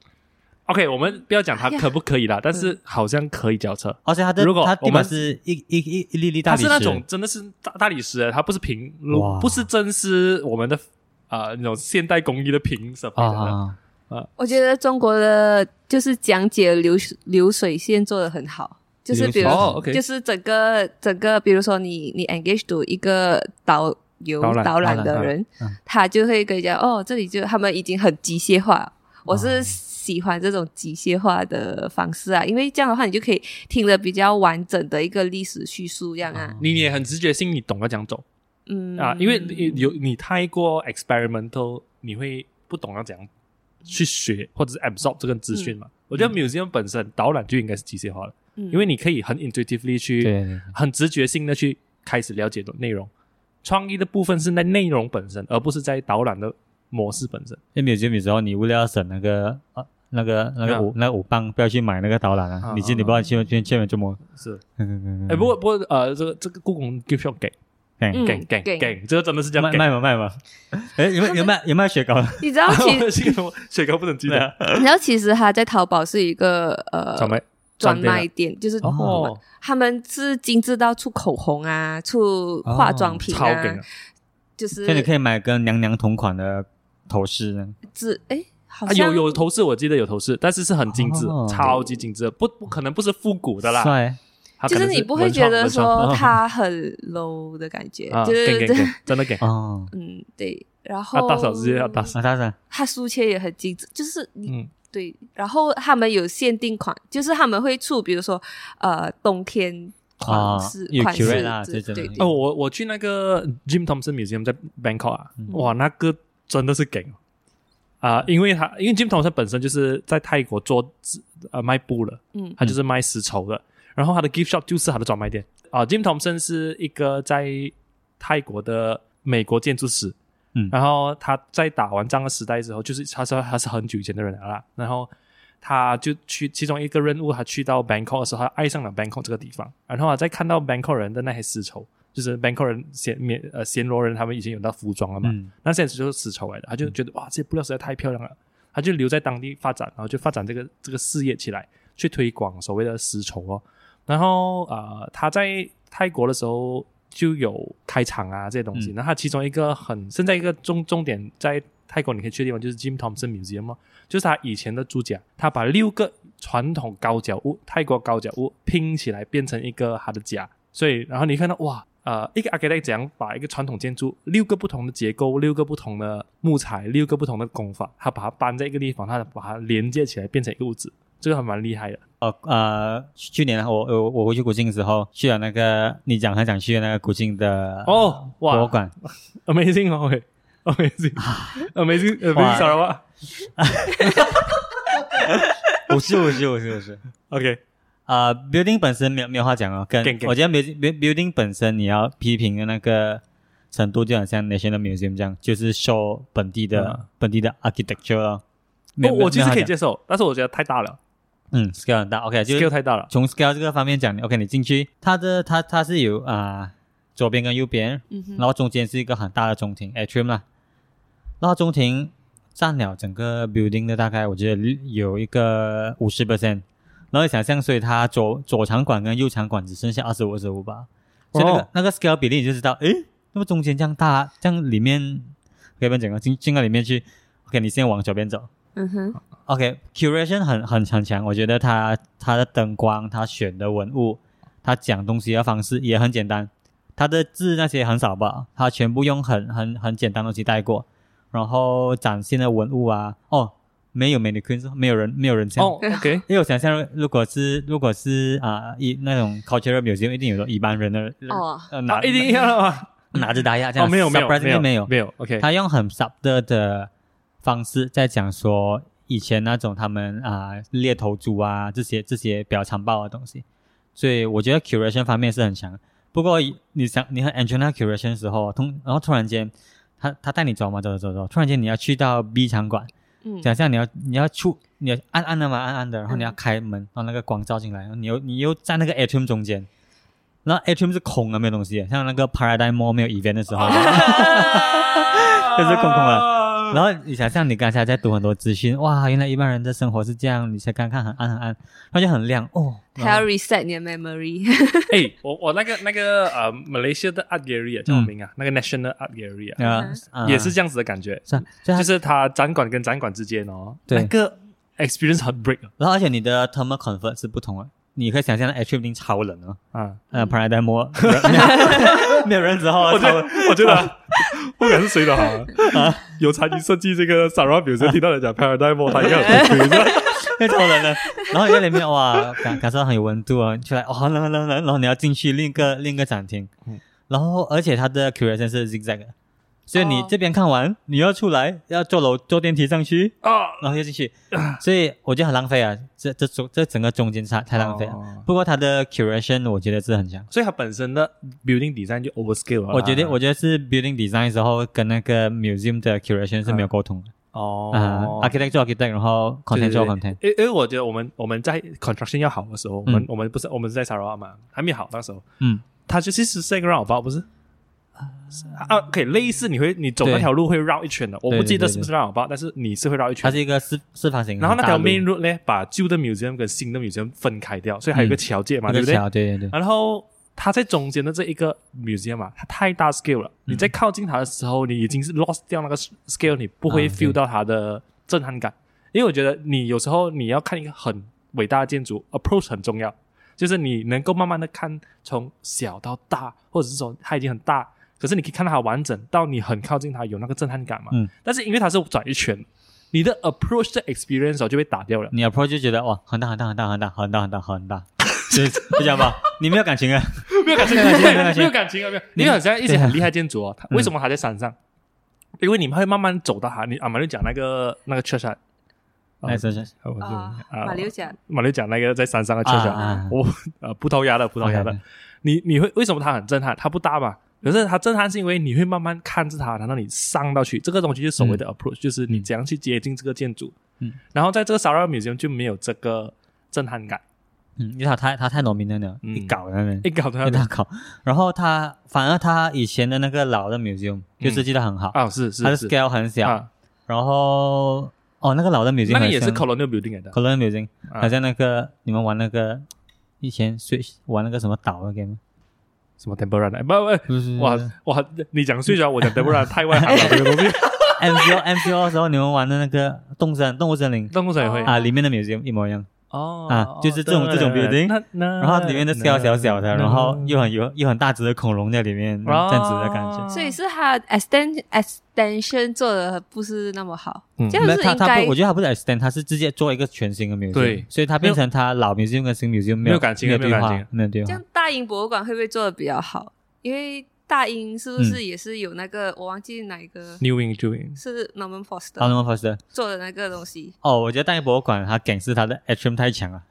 ，OK，我们不要讲它可不可以啦，但是好像可以交车。而且它的如果它地板是一一一一粒粒大理石，它是那种真的是大大理石的，它不是平哇，不是真是我们的啊、那种现代工艺的平什么的。啊，我觉得中国的就是讲解流流水线做的很好，就是比如就是整个整个，比如说你你 engage to 一个导游导览的人嗯，他就会跟你讲哦，这里就他们已经很机械化，我哦是喜欢这种机械化的方式啊，因为这样的话你就可以听得比较完整的一个历史叙述，这样啊，你也很直觉性，你懂得讲走嗯啊，因为你有你太过 experimental，你会不懂要怎样去学或者是 absorb 这个资讯嘛。我觉得 museum 本身导览就应该是机械化的，嗯因为你可以很 intuitively 去对对对，很直觉性的去开始了解的内容。创意的部分是在内容本身，而不是在导览的模式本身。在 museum 的时候，你为了要省那个呃那个那个嗯五那个五磅，不要去买那个导览啊啊，你去你不要去去去那边做么？是，嗯哎、不过不过呃，这个这个故宫 gift shop 给。哎嗯给给给。给，这个真的是这样卖吗。卖吗？(laughs) 哎有没有有卖有卖雪糕？(laughs) 你知道 (laughs) 其这个雪糕不能记得，你知道其实他在淘宝是一个呃专卖专卖店，就是哦，他们是精致到出口红啊，出化妆品啊！就是所以你可以买跟娘娘同款的头饰呢。只哎，好啊，有有头饰，我记得有头饰，但是是很精致，哦。超级精致，不不可能不是复古的啦，帅，就是你不会觉得说它很 low 的感觉，啊，就是给给给，真的给。哦，嗯对，然啊，后大嫂直接要大嫂，啊，大婶，它书签也很精致，就是你嗯，对，然后他们有限定款，就是他们会出，比如说呃冬天款啊式、有款式啦之这真的有对对。哦，我我去那个 Jim Thompson Museum 在 Bangkok 啊，嗯。哇，那个真的是给啊，因为他因为 Jim Thompson 本身就是在泰国做呃卖布的，嗯。他就是卖丝绸的，然后他的 gift shop 就是他的专卖店。啊。Jim Thompson 是一个在泰国的美国建筑师，嗯。然后他在打完仗的时代之后，就是他说他是很久以前的人了啦，然后他就去其中一个任务，他去到 Bangkok 的时候，他爱上了 Bangkok 这个地方，然后他在看到 Bangkok 人的那些丝绸，就是 Bangkok 人暹缅呃暹罗人他们以前有那服装了嘛，嗯那现在就是丝绸来的，他就觉得哇，这些布料实在太漂亮了，他就留在当地发展，然后就发展这个这个事业起来，去推广所谓的丝绸哦。然后呃，他在泰国的时候就有开厂啊这些东西。嗯那他其中一个很现在一个重重点在泰国你可以去的地方就是 Jim Thompson Museum 哦，就是他以前的住家，他把六个传统高脚屋泰国高脚屋拼起来变成一个他的家。所以然后你看到哇。呃，一个 architect 怎样把一个传统建筑六个不同的结构、六个不同的木材、六个不同的工法，他把它搬在一个地方，他把它连接起来变成一个屋子，这个还蛮厉害的。哦呃，去年我我我回去古晋的时候，去了那个你讲他想去的那个古晋的哦，哇博物馆，，(laughs) amazing (laughs) 哦，OK amazing，amazing，amazing 哇 Sarawak。五十五十五十五十。OK，啊、b u i l d i n g 本身没有没有话讲哦，跟.我觉得 building build- building 本身你要批评的那个程度，就好像 National Museum 这样，就是 show 本地的、嗯本地的 architecture 咯。我我其实可以，接受，但是我觉得太大了嗯，scale 很大，OK，就是，scale 太大了。从 scale 这个方面讲，OK，你进去，它的它它是有啊、左边跟右边，嗯然后中间是一个很大的中庭 atrium 啦，然后中庭占了整个 building 的大概我觉得有一个五十 percent，然后你想象，所以它左左场馆跟右场馆只剩下二十五、二十五吧，所以那个、哦。那个 scale 比例你就知道，诶，那么中间这样大，这样里面可以不整个，进进到里面去，OK，你先往左边走。嗯哼，OK，curation、很很很强，我觉得它它的灯光，它选的文物，它讲东西的方式也很简单，它的字那些很少吧，它全部用很很很简单的东西带过，然后展现的文物啊，哦，没有 mannequin，没有人没有人像。哦，OK，因为我想象，如果是如果是啊一那种 cultural museum，一定有一般人的哦。呃拿那一定要了吗？拿着大亚这哦，样，没有没有没没有。没有，OK，他用很 subtle 的方式在讲说以前那种他们啊、猎头族啊这些这些比较残暴的东西，所以我觉得 curation 方面是很强。不过你想你和 Angela curation 的时候，通然后突然间他他带你走嘛走走走走，突然间你要去到 B 场馆，嗯想象你要你要出你要暗暗的嘛暗暗的，然后你要开门，然后那个光照进来，然后你又你又在那个 atrium 中间。然后 atrium 是空的，没有东西，像那个 Paradigm Mall 没有 event 的时候，(laughs) 就是空空的。然后你想象你刚才在读很多资讯，哇，原来一般人的生活是这样，你才刚看很暗很暗，然后就很亮哦。还要 reset 你的 memory。哎，(laughs) 我我那个那个呃，Malaysia 的 Art Gallery 啊，叫什么名啊？那个 National Art Gallery 啊，也是这样子的感觉，就是它展馆跟展馆之间哦，对。那个 experience 很 break 啊。然后而且你的 thermal comfort 是不同的，你可以想象 H 一定超冷哦。啊。呃，Paradigm (laughs) Mall 没有人之后，我觉得，我觉得，不管是谁的好啊，有参与设计这个 Sarah，比如说听到人讲 Paradigm Mall，他应该有推是吧？(laughs) 太超冷的。然后你在里面哇，感感受到很有温度啊，出来哦，很冷很冷冷，然后你要进去另一个另一个展厅，嗯然后而且它的 curation 是 zigzag 的，所以你哦。这边看完，你要出来要坐楼坐电梯上去，啊，然后又进去，所以我觉得很浪费啊，这这中这整个中间差太浪费了。哦。不过它的 curation 我觉得是很强。所以它本身的 building design 就 overscale 了啦。我觉得，我觉得是 building design 的时候跟那个 museum 的 curation 是没有沟通的。哦。啊、architect 做 architect，然后 content 做 content。因因为我觉得我们我们在 construction 要好的时候，我们嗯。我们不是我们是在 Sarawak 嘛，还没好那时候，嗯，他就是是 second round 不是？啊，可以类似你会你走那条路会绕一圈的，我不记得是不是 round 但是你是会绕一圈它是。一个四四方形，然后那条 main road 呢，把旧的 museum 跟新的 museum 分开掉，所以还有一个桥界嘛，路对不对？桥对对对，然后它在中间的这一个 museum 啊，它太大 scale 了。你在靠近它的时候，你已经是 lost 掉那个 scale，你不会 feel 到它的震撼感。因为我觉得你有时候你要看一个很伟大的建筑，approach 很重要，就是你能够慢慢的看从小到大，或者是说它已经很大，可是你可以看到它完整，到你很靠近它有那个震撼感嘛。嗯。但是因为它是转一圈，你的 approach 的 experience 哦就被打掉了。你 approach 就觉得哇，很大很大很大很大很大很大很大，是 (laughs) 就这样吧？你没有感情啊？(laughs) 没有感情，没有感情没有感情没有感情啊，没有。因为好像一些很厉害建筑哦，它嗯为什么还在山上？因为你们会慢慢走到它。你啊，马六讲那个那个 church 啊，那是是哦我就啊，马六甲，马六甲那个在山上啊啊，我呃葡萄牙的葡萄牙的你你会为什么它很震撼？它不大嘛，可是它震撼是因为你会慢慢看着它，然后你上到去，这个东西就是所谓的 approach，、就是你怎样去接近这个建筑。嗯，然后在这个 Sarah Museum 就没有这个震撼感，嗯，因为他太他太农民了呢，嗯。一搞那边一搞它一大搞，然后他反而他以前的那个老的 museum 就设计的很好，啊，是是它的是。scale 很小，啊，然后哦那个老的 museum 那个也是 colonial building 来的。colonial museum，啊。好像那个你们玩那个以前睡玩那个什么岛的 game，什么 Tempura 的？不不，不哇哇！你讲睡着，我讲 Tempera，太外行了，(laughs) 这个东西。MCO MCO 的时候你们玩的那个动森动物森林动物森林会啊，里面的 museum 一模一样。哦啊就是这种这种 building，然然后里面的 scale 小小的，然后又很有又很大只的恐龙在里面，这样子的感觉。所以是它 extend extension 做的不是那么好，嗯这样是应该不，我觉得它不是 extend，它是直接做一个全新的 museum，对所以它变成它老 museum 跟新 museum 没有感情没有对话没有对话这样。大英博物馆会不会做的比较好？因为大英是不是也是有那个？我忘记哪一个？New Wing，是 Norman Foster 啊，那么 first 做的那个东西。哦，我觉得大英博物馆它梗是它的 atrium 太强了，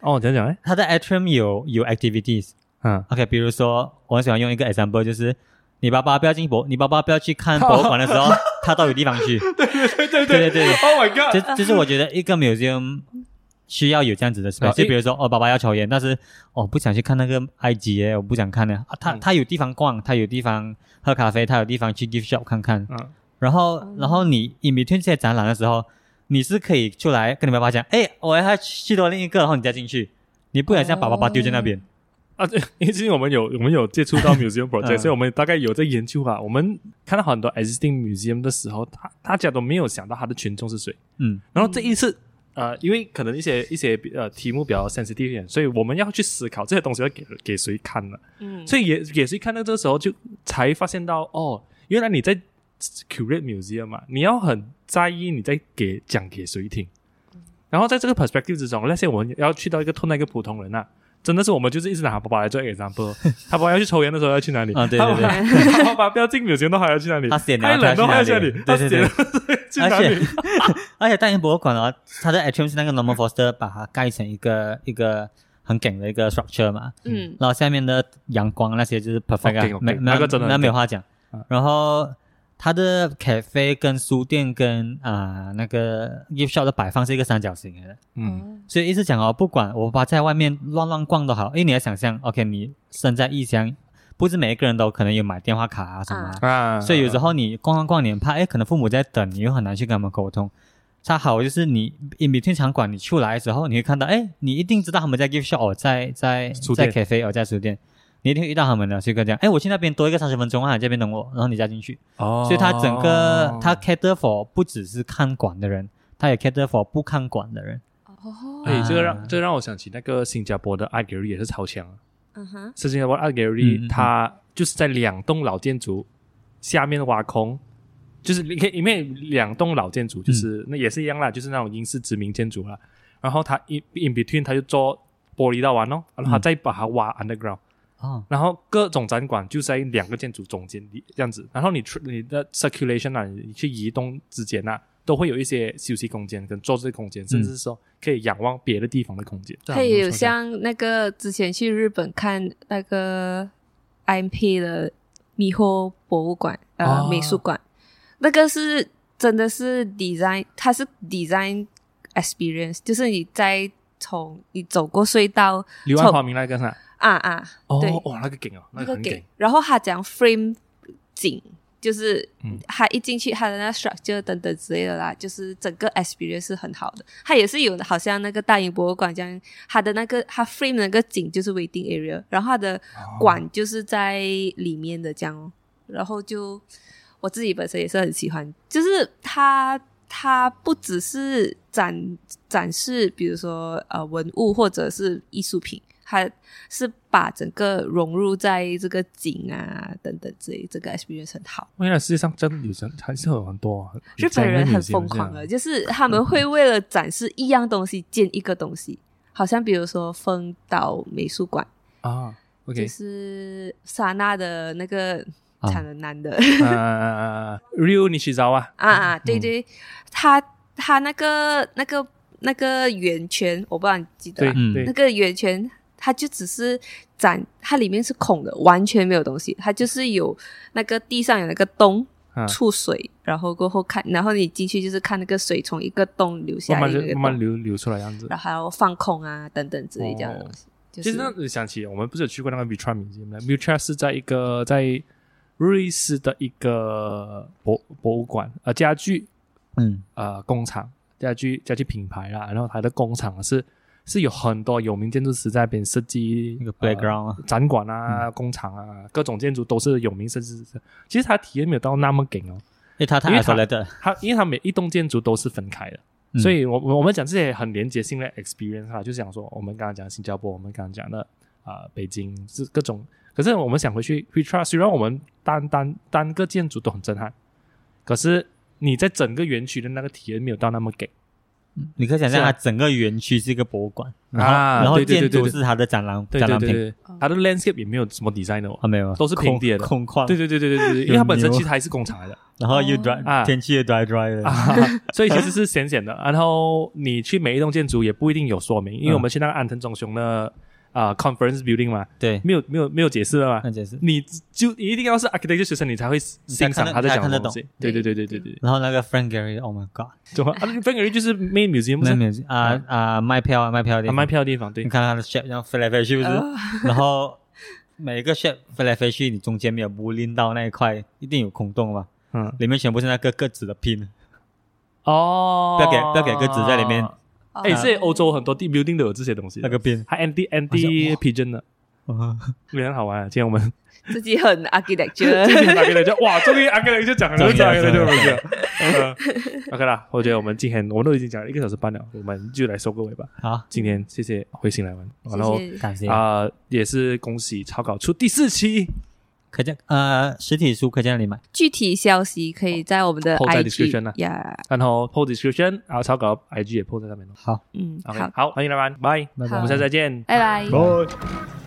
哦，讲讲？哎，它的 atrium 有有 activities。嗯，OK，比如说我很喜欢用一个 example，就是你爸爸不要进博，你爸爸不要去看 (laughs) 博物馆的时候，他到有地方去。对对对对对。对对 Oh my God，就就是我觉得一个 museum 需要有这样子的 space，啊就比如说哦，爸爸要抽烟，但是我、哦、不想去看那个埃及耶，我不想看呢。啊，他嗯他有地方逛，他有地方喝咖啡，他有地方去 gift shop 看看。嗯，然后然后你 in between 这些展览的时候，你是可以出来跟你爸爸讲，哎，我要去到另一个，然后你再进去，你不敢像把爸爸丢在那边。啊，对，(laughs) 因为最近我们有我们有接触到 museum project，、嗯所以我们大概有在研究啊。我们看到很多 existing museum 的时候，他大家都没有想到他的群众是谁。嗯然后这一次，呃，因为可能一些一些呃题目比较 sensitive 一点，所以我们要去思考这些东西要给给谁看呢？嗯，所以也也是看到？这个时候就才发现到，哦，原来你在 curate museum 嘛，你要很在意你在给讲给谁听。然后在这个 perspective 之中，那些我们要去到一个碰到一个普通人啊，真的是我们就是一直拿他爸爸来做 example。(laughs) 他爸爸要去抽烟的时候要去哪里？啊对对对 (laughs) 他爸爸不要进 museum 的话要去哪里？他闲了太冷的话要去哪里？他他去哪里闲了去哪而且里？而且 (laughs) 大英博物馆啊，它的 atrium 是那个 Norman Foster 把它盖成一个一个很梗的一个 structure 嘛，嗯然后下面的阳光那些就是 perfect 那个真的那没有话讲啊。然后它的 cafe 跟书店跟啊、那个 gift shop 的摆放是一个三角形的，嗯，所以意思讲哦，不管我爸在外面乱乱逛都好，因为你要想象，OK，你身在异乡，不是每一个人都可能有买电话卡啊什么啊。啊，所以有时候你逛逛逛，你很怕，哎，可能父母在等，你又很难去跟他们沟通。恰好就是你 in between 场馆，你出来的时候，你会看到，哎，你一定知道他们在 gift shop，哦，在在在 cafe，哦，在书店，你一定会遇到他们的，所以跟这样，哎，我去那边多一个三十分钟啊，你这边等我，然后你加进去。哦，所以他整个他 cater for 不只是看管的人，他也 cater for 不看管的人。哦，哎，这个让啊这个让我想起那个新加坡的 art gallery 也是超强啊。嗯哼，是新加坡 art 嗯 gallery，嗯它就是在两栋老建筑下面挖空，就是你可以里面两栋老建筑，就是、那也是一样啦，就是那种英式殖民建筑啦。然后他 in in between 他就做玻璃道湾哦，然后它再把它挖 underground，哦，然后各种展馆就在两个建筑中间这样子，然后你出你的 circulation 啊，你去移动之间啊，都会有一些休息空间跟坐姿空间，甚至是说可以仰望别的地方的空间。它也有像那个之前去日本看那个 IMP 的迷惑博物馆呃、哦美术馆，那个是真的是 design，它是 design experience，就是你在从你走过隧道柳暗花明那个是吧？啊啊，对。哦，哇，那个景哦，那个很景，，然后他讲 frame 景，就是嗯。他一进去他的那个 structure 等等之类的啦，就是整个 experience 是很好的。他也是有好像那个大英博物馆这样，他的那个他 frame 那个景就是 waiting area，然后他的哦馆就是在里面的这样。哦，然后就我自己本身也是很喜欢，就是他。它不只是展展示，比如说呃文物或者是艺术品，它是把整个融入在这个景啊等等之类，这个 experience 很好。原来世界上真的有人还是有很多啊日本人很疯狂的，就是他们会为了展示一样东西建一个东西，好像比如说丰岛美术馆，啊。就 OK，就是莎娜的那个啊产人男的呃，Ryu Nishizawa 啊啊，对对，他他那个那个那个圆圈，我不知道你记得啊嗯对对，那个圆圈，它就只是展，它里面是空的，完全没有东西，它就是有那个地上有那个洞啊出水，然后过后看，然后你进去就是看那个水从一个洞流下来，慢慢就一个，慢慢流流出来样子。然后还要放空啊等等之类这样的东西。就是其实那我想起我们不是有去过那个 Vitra Museum 吗？Vitra 是在一个在瑞士的一个博博物馆，呃，家具嗯呃工厂，家具家具品牌啦，然后它的工厂是是有很多有名建筑师在那边设计那个呃 playground 啊展馆啊、工厂啊，各种建筑都是有名，设计师其实他体验没有到那么紧哦。因为它太因为他每一栋建筑都是分开的，嗯。所以我我我们讲这些很连接性的 experience 哈，就是讲说我们刚刚讲新加坡，我们刚刚讲的啊、北京是各种，可是我们想回去 t r a 虽然我们单单单个建筑都很震撼，可是你在整个园区的那个体验没有到那么给，你可以想象，它整个园区是一个博物馆，然后啊然后建筑是它的展览对展览品。对对对，它的 landscape 也没有什么 design 的哦。啊，没有，都是平地的。空空旷，对对对对对对对，因为它本身其实还是工厂来的。然后又哦 dry，啊。天气又 dry dry 的，啊，所以其实是咸咸的。然后你去每一栋建筑也不一定有说明，因为我们去那个安藤忠雄的啊 conference building 嘛，对，没有没有没有解释了嘛那。解释。你就你一定要是 architecture 学生，你才会欣赏他在讲的东西。对对对对对对，然后那个 Frank Gehry，Oh my God，怎么？啊 f r a n k Gary 就是 main museum 不啊啊。卖票啊卖票的地方。啊卖，票的地方，对。你看他的 shape 然后飞来飞去不是，呃 (laughs) 然后每一个 shape 飞来飞去，你中间没有不拎到那一块，一定有空洞嘛，嗯。里面全部是那个鸽子的 pin，哦，不要给不要给鸽子在里面。哎，所以欧洲很多地 building 都有这些东西的，那个 pin，还 anti anti pigeon 的，哦也很好玩啊。今天我们。自己很 architecture，(laughs) 自己 architecture，，哇，终于 architecture 讲了，终于终于就终于讲了。OK 啦，我觉得我们今天我们都已经讲了一个小时半了，我们就来收个尾吧。好，今天谢谢慧心来玩，然后谢谢感谢。啊也是恭喜草稿出第四期，可见呃实体书可以在哪里买？具体消息可以在我们的 po 在 description 啊 IG 呀，然后 po description，然后草稿 IG 也 po 在上面了。好，嗯，OK，好，好，欢迎来玩，拜，拜我们下次再见，拜拜。拜。